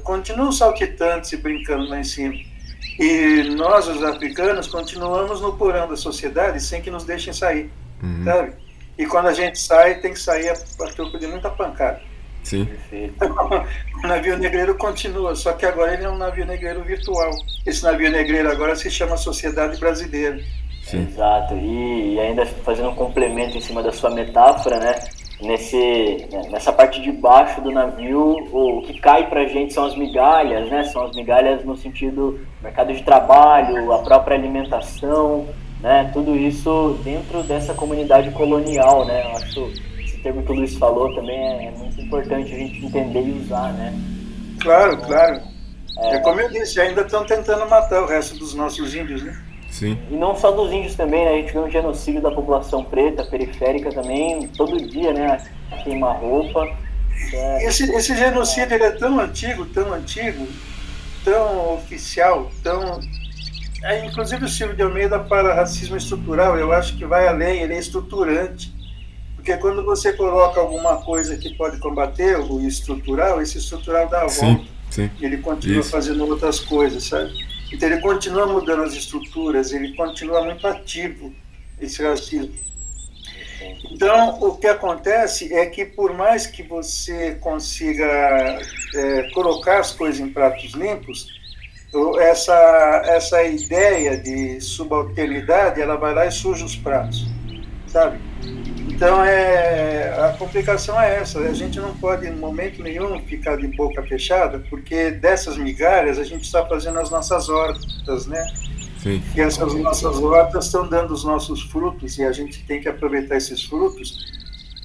Speaker 3: continuam saltitantes e brincando lá em cima. E nós, os africanos, continuamos no porão da sociedade sem que nos deixem sair, uhum. sabe? E quando a gente sai, tem que sair a, a troco de muita pancada.
Speaker 2: Sim. *laughs*
Speaker 3: o navio negreiro continua, só que agora ele é um navio negreiro virtual. Esse navio negreiro agora se chama Sociedade Brasileira.
Speaker 1: Sim. Exato. E, e ainda fazendo um complemento em cima da sua metáfora, né? Nesse, né, nessa parte de baixo do navio, o que cai para a gente são as migalhas, né? São as migalhas no sentido mercado de trabalho, a própria alimentação, né? Tudo isso dentro dessa comunidade colonial, né? Eu acho termo que o Luiz falou também é, muito importante a gente entender e usar, né?
Speaker 3: Claro, então, claro. É, é como eu disse, ainda estão tentando matar o resto dos nossos índios, né?
Speaker 2: Sim.
Speaker 1: E não só dos índios também, né? A gente vê um genocídio da população preta, periférica também, todo dia, né? Queima roupa.
Speaker 3: É... Esse, esse genocídio ele é tão antigo, tão antigo, tão oficial, tão. É, inclusive o Silvio de Almeida para racismo estrutural, eu acho que vai além, ele é estruturante. Porque quando você coloca alguma coisa que pode combater o estrutural, esse estrutural dá a volta.
Speaker 2: Sim,
Speaker 3: Ele continua Isso. fazendo outras coisas, sabe? Então ele continua mudando as estruturas, ele continua muito ativo, esse racismo. Então, o que acontece é que, por mais que você consiga é, colocar as coisas em pratos limpos, essa, essa ideia de subalternidade, ela vai lá e suja os pratos, sabe? Então, é, a complicação é essa: a gente não pode, em momento nenhum, ficar de boca fechada, porque dessas migalhas a gente está fazendo as nossas hortas, né? Sim. E essas nossas hortas estão dando os nossos frutos e a gente tem que aproveitar esses frutos,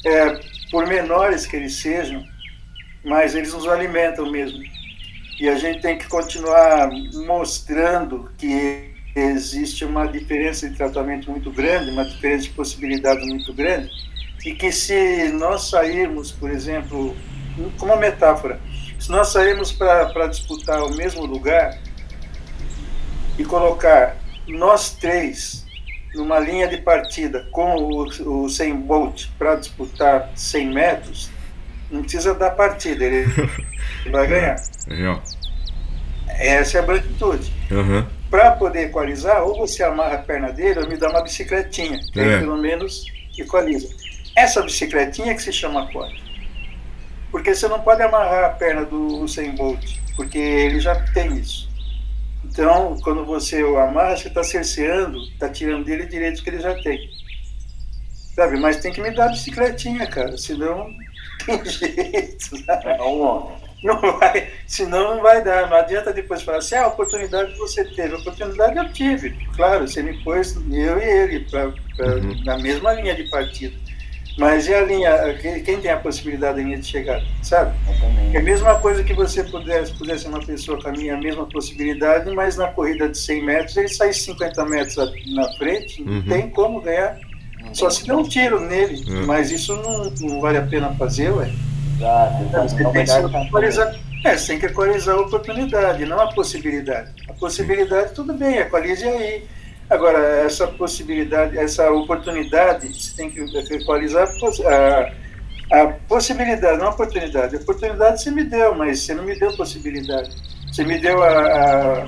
Speaker 3: é, por menores que eles sejam, mas eles nos alimentam mesmo. E a gente tem que continuar mostrando que existe uma diferença de tratamento muito grande, uma diferença de possibilidade muito grande, e que se nós sairmos, por exemplo, como metáfora, se nós sairmos para disputar o mesmo lugar e colocar nós três numa linha de partida com o, o 100 Bolt para disputar 100 metros, não precisa dar partida, ele *laughs* vai ganhar. É, Essa é a branquitude. Uhum. Para poder equalizar, ou você amarra a perna dele ou me dá uma bicicletinha, que é. pelo menos equaliza. Essa bicicletinha que se chama corda. Porque você não pode amarrar a perna do Usain Bolt, porque ele já tem isso. Então, quando você o amarra, você está cerceando, está tirando dele direitos que ele já tem. Sabe? Mas tem que me dar a bicicletinha, cara, senão *laughs* tem jeito. Sabe? É não vai, senão não vai dar. Não adianta depois falar assim, ah, a oportunidade você teve. A oportunidade eu tive. Claro, você me pôs, eu e ele, pra, pra uhum. na mesma linha de partida. Mas e a linha, quem tem a possibilidade ainda de chegar, sabe? É a mesma coisa que você pudesse, pudesse uma pessoa com a minha mesma possibilidade, mas na corrida de 100 metros ele sai 50 metros na frente, não uhum. tem como ganhar. Só se der um tiro nele, uhum. mas isso não, não, vale a pena fazer, ué. Exato, você, tem que equalizar, é, você tem que equalizar a oportunidade, não a possibilidade. A possibilidade, tudo bem, equalize aí Agora, essa possibilidade, essa oportunidade, você tem que equalizar a, a possibilidade, não a oportunidade. A oportunidade você me deu, mas você não me deu possibilidade. Você me deu a,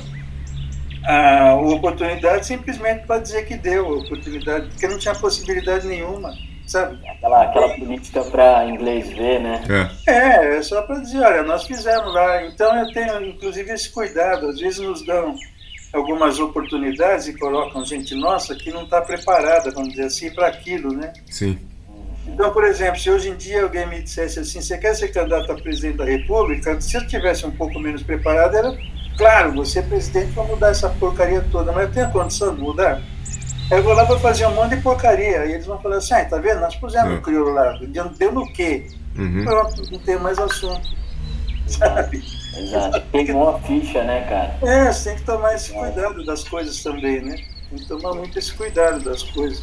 Speaker 3: a, a oportunidade simplesmente para dizer que deu a oportunidade, porque não tinha possibilidade nenhuma, sabe?
Speaker 1: Aquela, aquela política para inglês ver, né?
Speaker 3: É, é, é só para dizer, olha, nós fizemos lá. Então eu tenho, inclusive, esse cuidado. Às vezes nos dão algumas oportunidades e colocam gente nossa que não está preparada, vamos dizer assim, para aquilo, né?
Speaker 2: Sim.
Speaker 3: Então, por exemplo, se hoje em dia alguém me dissesse assim, você quer ser candidato a presidente da República, se eu tivesse um pouco menos preparado, era claro, você é presidente vai mudar essa porcaria toda, mas eu tenho a condição de mudar? Eu vou lá para fazer um monte de porcaria, e eles vão falar assim, ah, tá vendo, nós pusemos o crioulo lá, deu no quê? Uhum. Pronto, não tem mais assunto,
Speaker 1: sabe? Exato. Pegou a ficha, né, cara?
Speaker 3: É, você tem que tomar esse cuidado das coisas também, né? Tem que tomar muito esse cuidado das coisas.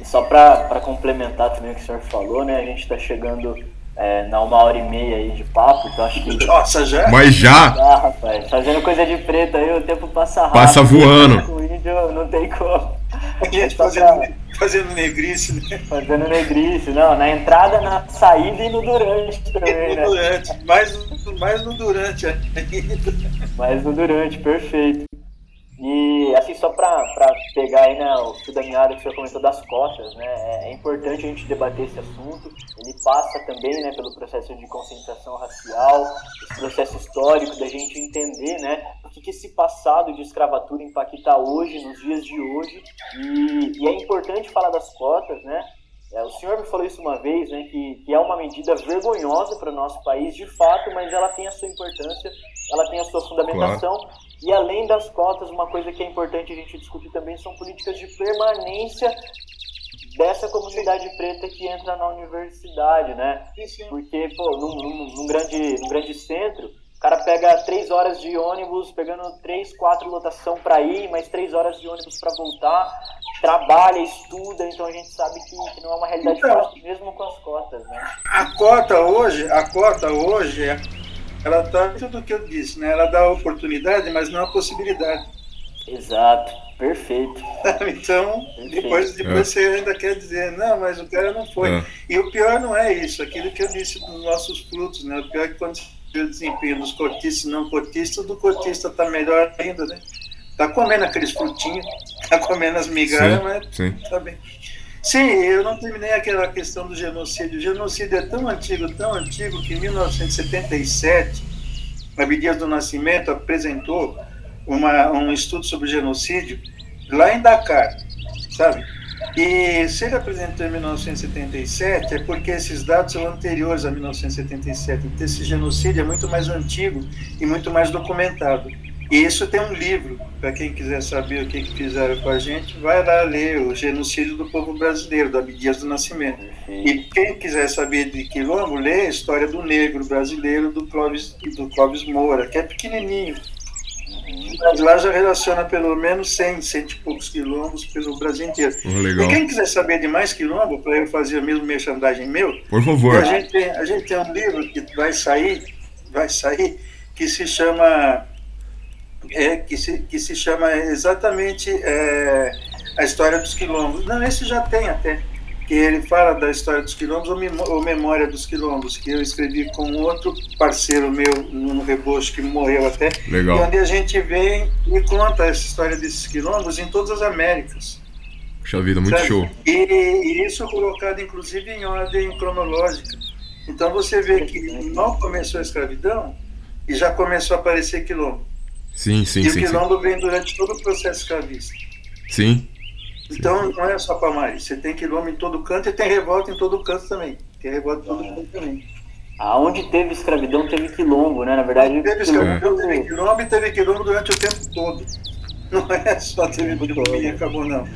Speaker 1: E só para complementar também o que o senhor falou, né? A gente está chegando é, na uma hora e meia aí de papo, então acho que.
Speaker 3: Nossa, já?
Speaker 2: Mas já!
Speaker 1: Ah, rapaz, fazendo coisa de preto aí, o tempo passa rápido.
Speaker 2: Passa voando. *laughs*
Speaker 1: O vídeo não tem como.
Speaker 3: Gente fazendo, fazendo negrice, né?
Speaker 1: Fazendo negrice, não, na entrada, na saída e no durante também,
Speaker 3: né? Durante, mais, mais no durante ainda.
Speaker 1: Mais no durante, perfeito. E assim, só para pegar aí né, o fio da meada que o senhor comentou das cotas, né, é, é, importante a gente debater esse assunto. Ele passa também né, pelo processo de conscientização racial, esse processo histórico da gente entender né, o que, que esse passado de escravatura impacta hoje, nos dias de hoje. E, e é importante falar das cotas, né? É, o senhor me falou isso uma vez, né, que, que é uma medida vergonhosa para o nosso país, de fato, mas ela tem a sua importância, ela tem a sua fundamentação. Claro. E além das cotas, uma coisa que é importante a gente discutir também são políticas de permanência dessa comunidade preta que entra na universidade, né? Porque, pô, num, num, num grande, num grande centro, o cara pega três horas de ônibus, pegando três, quatro lotação para ir, mais três horas de ônibus para voltar, trabalha, estuda, então a gente sabe que, que não é uma realidade então, fácil, mesmo com as cotas, né?
Speaker 3: A cota hoje, a cota hoje é ela dá tudo o que eu disse, né? Ela dá a oportunidade, mas não a possibilidade.
Speaker 1: Exato, perfeito. *laughs*
Speaker 3: então, perfeito. depois, depois é. você ainda quer dizer, não, mas o cara não foi. É. E o pior não é isso, aquilo que eu disse dos nossos frutos, né? O pior é que quando você vê o desempenho dos cortistas e não cortistas, do cortista está melhor ainda, né? Tá comendo aqueles frutinhos, *laughs* tá comendo as migalhas, sim, mas sim. tá bem. Sim, eu não terminei aquela questão do genocídio. O genocídio é tão antigo, tão antigo, que em 1977, Abdias do Nascimento apresentou uma, um estudo sobre genocídio lá em Dakar, sabe? E se ele apresentou em 1977, é porque esses dados são anteriores a 1977. Então, esse genocídio é muito mais antigo e muito mais documentado. E isso tem um livro para quem quiser saber o que, que, fizeram com a gente, vai lá ler o genocídio do povo brasileiro, do Abdias do Nascimento. Uhum. E quem quiser saber de quilombo, lê a história do negro brasileiro do Clóvis, do Clóvis Moura, que é pequenininho. Uhum. Mas lá já relaciona pelo menos 100, cento e poucos quilombos pelo Brasil inteiro.
Speaker 2: Oh, e
Speaker 3: quem quiser saber de mais quilombo, para eu fazer o mesmo merchandising meu,
Speaker 2: por favor.
Speaker 3: A gente, tem, a gente tem um livro que vai sair, vai sair, que se chama é, que, se, que se chama exatamente é, a história dos quilombos. Não, esse já tem até, que ele fala da história dos quilombos ou, Memória dos Quilombos, que eu escrevi com outro parceiro meu no Rebocho, que morreu até.
Speaker 2: Legal.
Speaker 3: E onde a gente vem e conta essa história desses quilombos em todas as Américas.
Speaker 2: Puxa vida, muito
Speaker 3: sabe?
Speaker 2: show.
Speaker 3: E, e, isso colocado inclusive em ordem cronológica. Então você vê que mal começou a escravidão e já começou a aparecer quilombo.
Speaker 2: Sim, sim,
Speaker 3: e
Speaker 2: sim.
Speaker 3: E o quilombo sim. vem durante todo o processo escravista.
Speaker 2: Sim.
Speaker 3: Então sim. não é só Palmares, você tem quilombo em todo canto e tem revolta em todo canto também. Tem revolta em todo canto também.
Speaker 1: Aonde teve escravidão, teve quilombo, né? Na verdade,
Speaker 3: Onde teve escravidão, é. teve quilombo e teve quilombo durante o tempo todo. Não é só teve quilombo e acabou, não.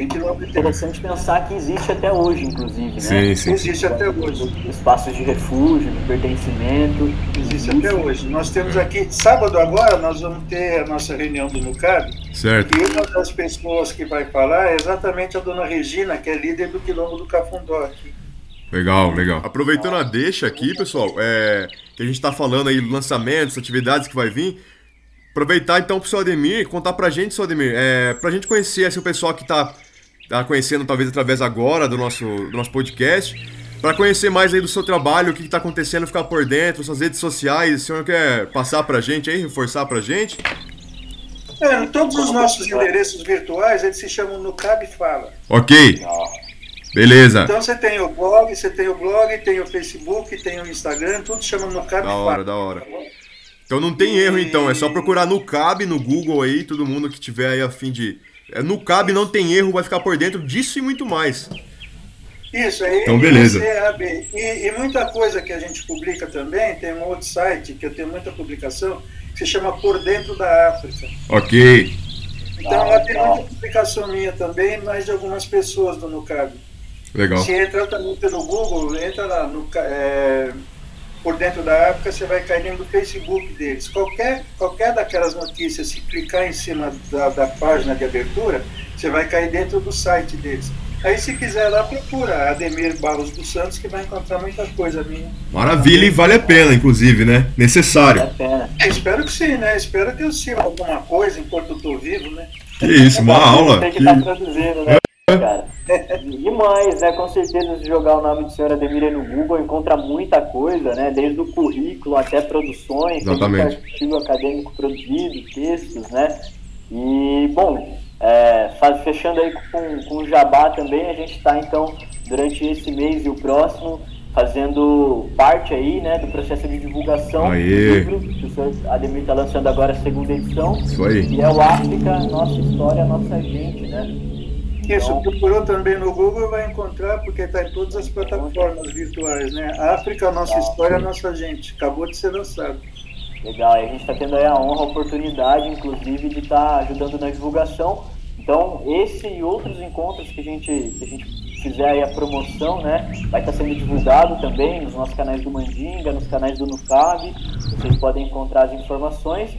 Speaker 3: Tem quilombo
Speaker 1: Interessante pensar que existe até hoje, inclusive, né?
Speaker 2: Sim, sim.
Speaker 3: Existe até hoje.
Speaker 1: Espaços de refúgio, de pertencimento.
Speaker 3: Existe, existe. até hoje. Nós temos aqui, sábado agora, nós vamos ter a nossa reunião do NUCAB.
Speaker 2: Certo.
Speaker 3: E uma das pessoas que vai falar é exatamente a dona Regina, que é líder do Quilombo do Cafundó aqui.
Speaker 2: Legal, legal. Aproveitando a deixa aqui, pessoal, é, que a gente está falando aí lançamentos, atividades que vai vir. Aproveitar então pro seu Ademir, contar pra gente, seu Ademir, é, pra gente conhecer assim, o pessoal que tá tá conhecendo talvez através agora do nosso, do nosso podcast. Para conhecer mais aí do seu trabalho, o que está acontecendo, ficar por dentro, suas redes sociais, o senhor quer passar para a gente aí, reforçar para a gente?
Speaker 3: É, todos os nossos endereços virtuais, eles se chamam no Cab Fala.
Speaker 2: Ok. Beleza.
Speaker 3: Então você tem o blog, você tem o blog, tem o Facebook, tem o Instagram, tudo chama no Cab
Speaker 2: Da hora, da hora. Então não tem erro então, é só procurar no Cab, no Google aí, todo mundo que tiver aí a fim de no CAB não tem erro, vai ficar por dentro disso e muito mais.
Speaker 3: Isso aí.
Speaker 2: Então, beleza.
Speaker 3: E, e, muita coisa que a gente publica também, tem um outro site que eu tenho muita publicação, que se chama Por Dentro da África.
Speaker 2: Ok.
Speaker 3: Então lá tem muita publicação minha também, mas de algumas pessoas do NUCAB.
Speaker 2: Legal.
Speaker 3: Se entra também pelo Google, entra lá no. É, por dentro da África, você vai cair dentro do Facebook deles. Qualquer, qualquer daquelas notícias, se clicar em cima da, da página de abertura, você vai cair dentro do site deles. Aí, se quiser lá, procura Ademir Barros dos Santos, que vai encontrar muita coisa minha.
Speaker 2: Maravilha e vale a pena, inclusive, né? Necessário.
Speaker 1: Vale a pena.
Speaker 3: É, espero que sim, né? Espero que eu sirva alguma coisa enquanto eu estou vivo, né?
Speaker 2: Que isso, uma aula.
Speaker 1: Tem que estar tá traduzindo, né? *laughs* cara. Demais, né? Com certeza, se jogar o nome do senhor Ademir no Google, encontra muita coisa, né? Desde o currículo até produções, artigo acadêmico produzido, textos, né? E, bom, é, fechando aí com, com o Jabá também, a gente está, então, durante esse mês e o próximo, fazendo parte aí, né, do processo de divulgação
Speaker 2: Aê.
Speaker 1: do livro, que o senhor Ademir está lançando agora a segunda edição.
Speaker 2: Isso aí.
Speaker 1: E é o África, Nossa História, Nossa Gente, né?
Speaker 3: Isso, então, procurou também no Google vai encontrar, porque está em todas as plataformas virtuais, né? África, Nossa História, Nossa Gente. Acabou de ser lançado.
Speaker 1: Legal, e a gente está tendo aí a honra, a oportunidade, inclusive, de estar tá ajudando na divulgação. Então, esse e outros encontros que a gente, que a gente fizer aí a promoção, né, vai estar tá sendo divulgado também nos nossos canais do Mandinga, nos canais do Nucab. Vocês podem encontrar as informações.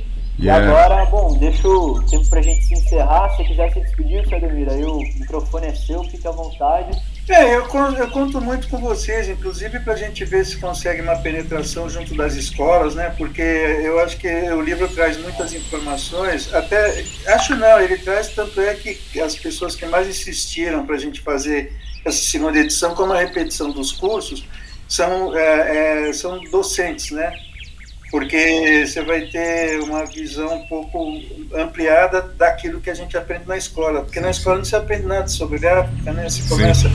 Speaker 1: Yeah. E agora, bom, deixa o tempo pra gente se encerrar. Se quiser se despedir, seu Ademir, aí o microfone é seu, fique à vontade.
Speaker 3: É, eu, eu conto muito com vocês, inclusive para a gente ver se consegue uma penetração junto das escolas, né? Porque eu acho que o livro traz muitas informações, até, acho não, ele traz, tanto é que as pessoas que mais insistiram para a gente fazer essa segunda edição, como a repetição dos cursos, são, é, é, são docentes, né? Porque você vai ter uma visão um pouco ampliada daquilo que a gente aprende na escola, porque na escola não se aprende nada sobre a África, né? Você começa,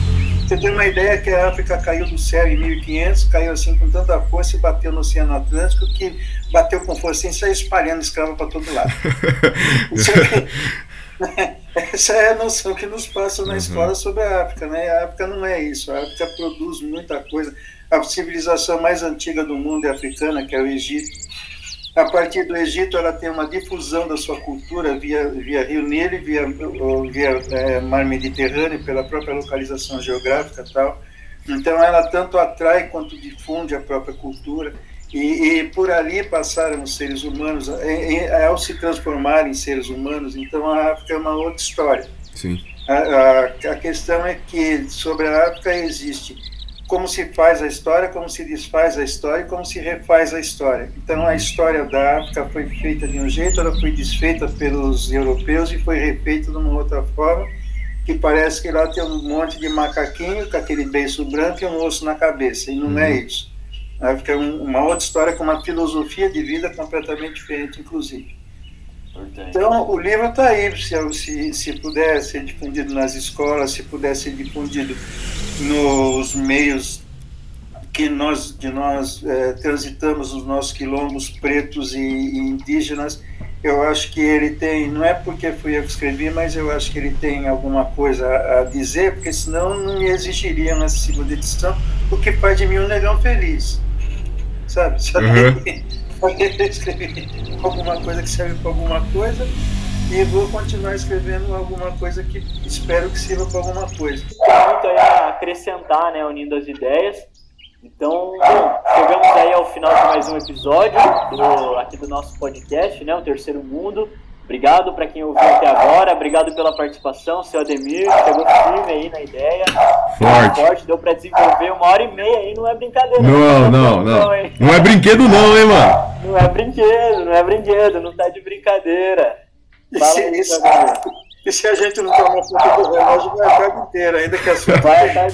Speaker 3: você tem uma ideia que a África caiu do céu em 1500, caiu assim com tanta força e bateu no Oceano Atlântico que bateu com força e saiu espalhando escravo para todo lado. *laughs* *laughs* Essa é a noção que nos passa na uhum. escola sobre a África, né? A África não é isso. A África produz muita coisa a civilização mais antiga do mundo é africana, que é o Egito. a partir do Egito ela tem uma difusão da sua cultura via, via Rio Nilo, via, via é, Mar Mediterrâneo, pela própria localização geográfica e tal. Então ela tanto atrai quanto difunde a própria cultura. E, e, por ali passaram os seres humanos, e, e, ao se transformar em seres humanos, então a África é uma outra história.
Speaker 2: Sim.
Speaker 3: A, a, a, questão é que sobre a África existe como se faz a história, como se desfaz a história e como se refaz a história. Então a história da África foi feita de um jeito, ela foi desfeita pelos europeus e foi refeita de uma outra forma, que parece que lá tem um monte de macaquinho com aquele beiço branco e um osso na cabeça, e não é uhum. é isso. A África é um, uma outra história com uma filosofia de vida completamente diferente, inclusive. Então, o livro está aí, se, se, se puder ser difundido nas escolas, se puder ser difundido nos meios que nós, que nós é, transitamos nos nossos quilombos pretos e, e, indígenas, eu acho que ele tem, não é porque fui eu que escrevi, mas eu acho que ele tem alguma coisa a, a dizer, porque senão não existiria uma segunda edição, o que faz de mim um negão feliz. Sabe? Sabe? Uhum. Escrever *laughs* alguma coisa que serve para alguma coisa e vou continuar escrevendo alguma coisa que espero que sirva para alguma coisa.
Speaker 1: Tem muito aí a acrescentar, né, unindo as ideias. Então, bom, chegamos aí ao final de mais um episódio do, aqui do nosso podcast, né, o Terceiro Mundo. Obrigado para quem ouviu até agora, obrigado pela participação, seu Ademir, pegou firme aí na ideia.
Speaker 2: Forte.
Speaker 1: Forte, deu para desenvolver uma hora e meia aí, não é brincadeira.
Speaker 2: Não, não, não. Não, não é brinquedo não, hein, mano?
Speaker 1: Não é brinquedo, não é brinquedo, não tá de brincadeira.
Speaker 3: E se, aí, e se, a gente não tomar conta do relógio, vai a tarde inteira, ainda que a sua.
Speaker 1: Vai inteira.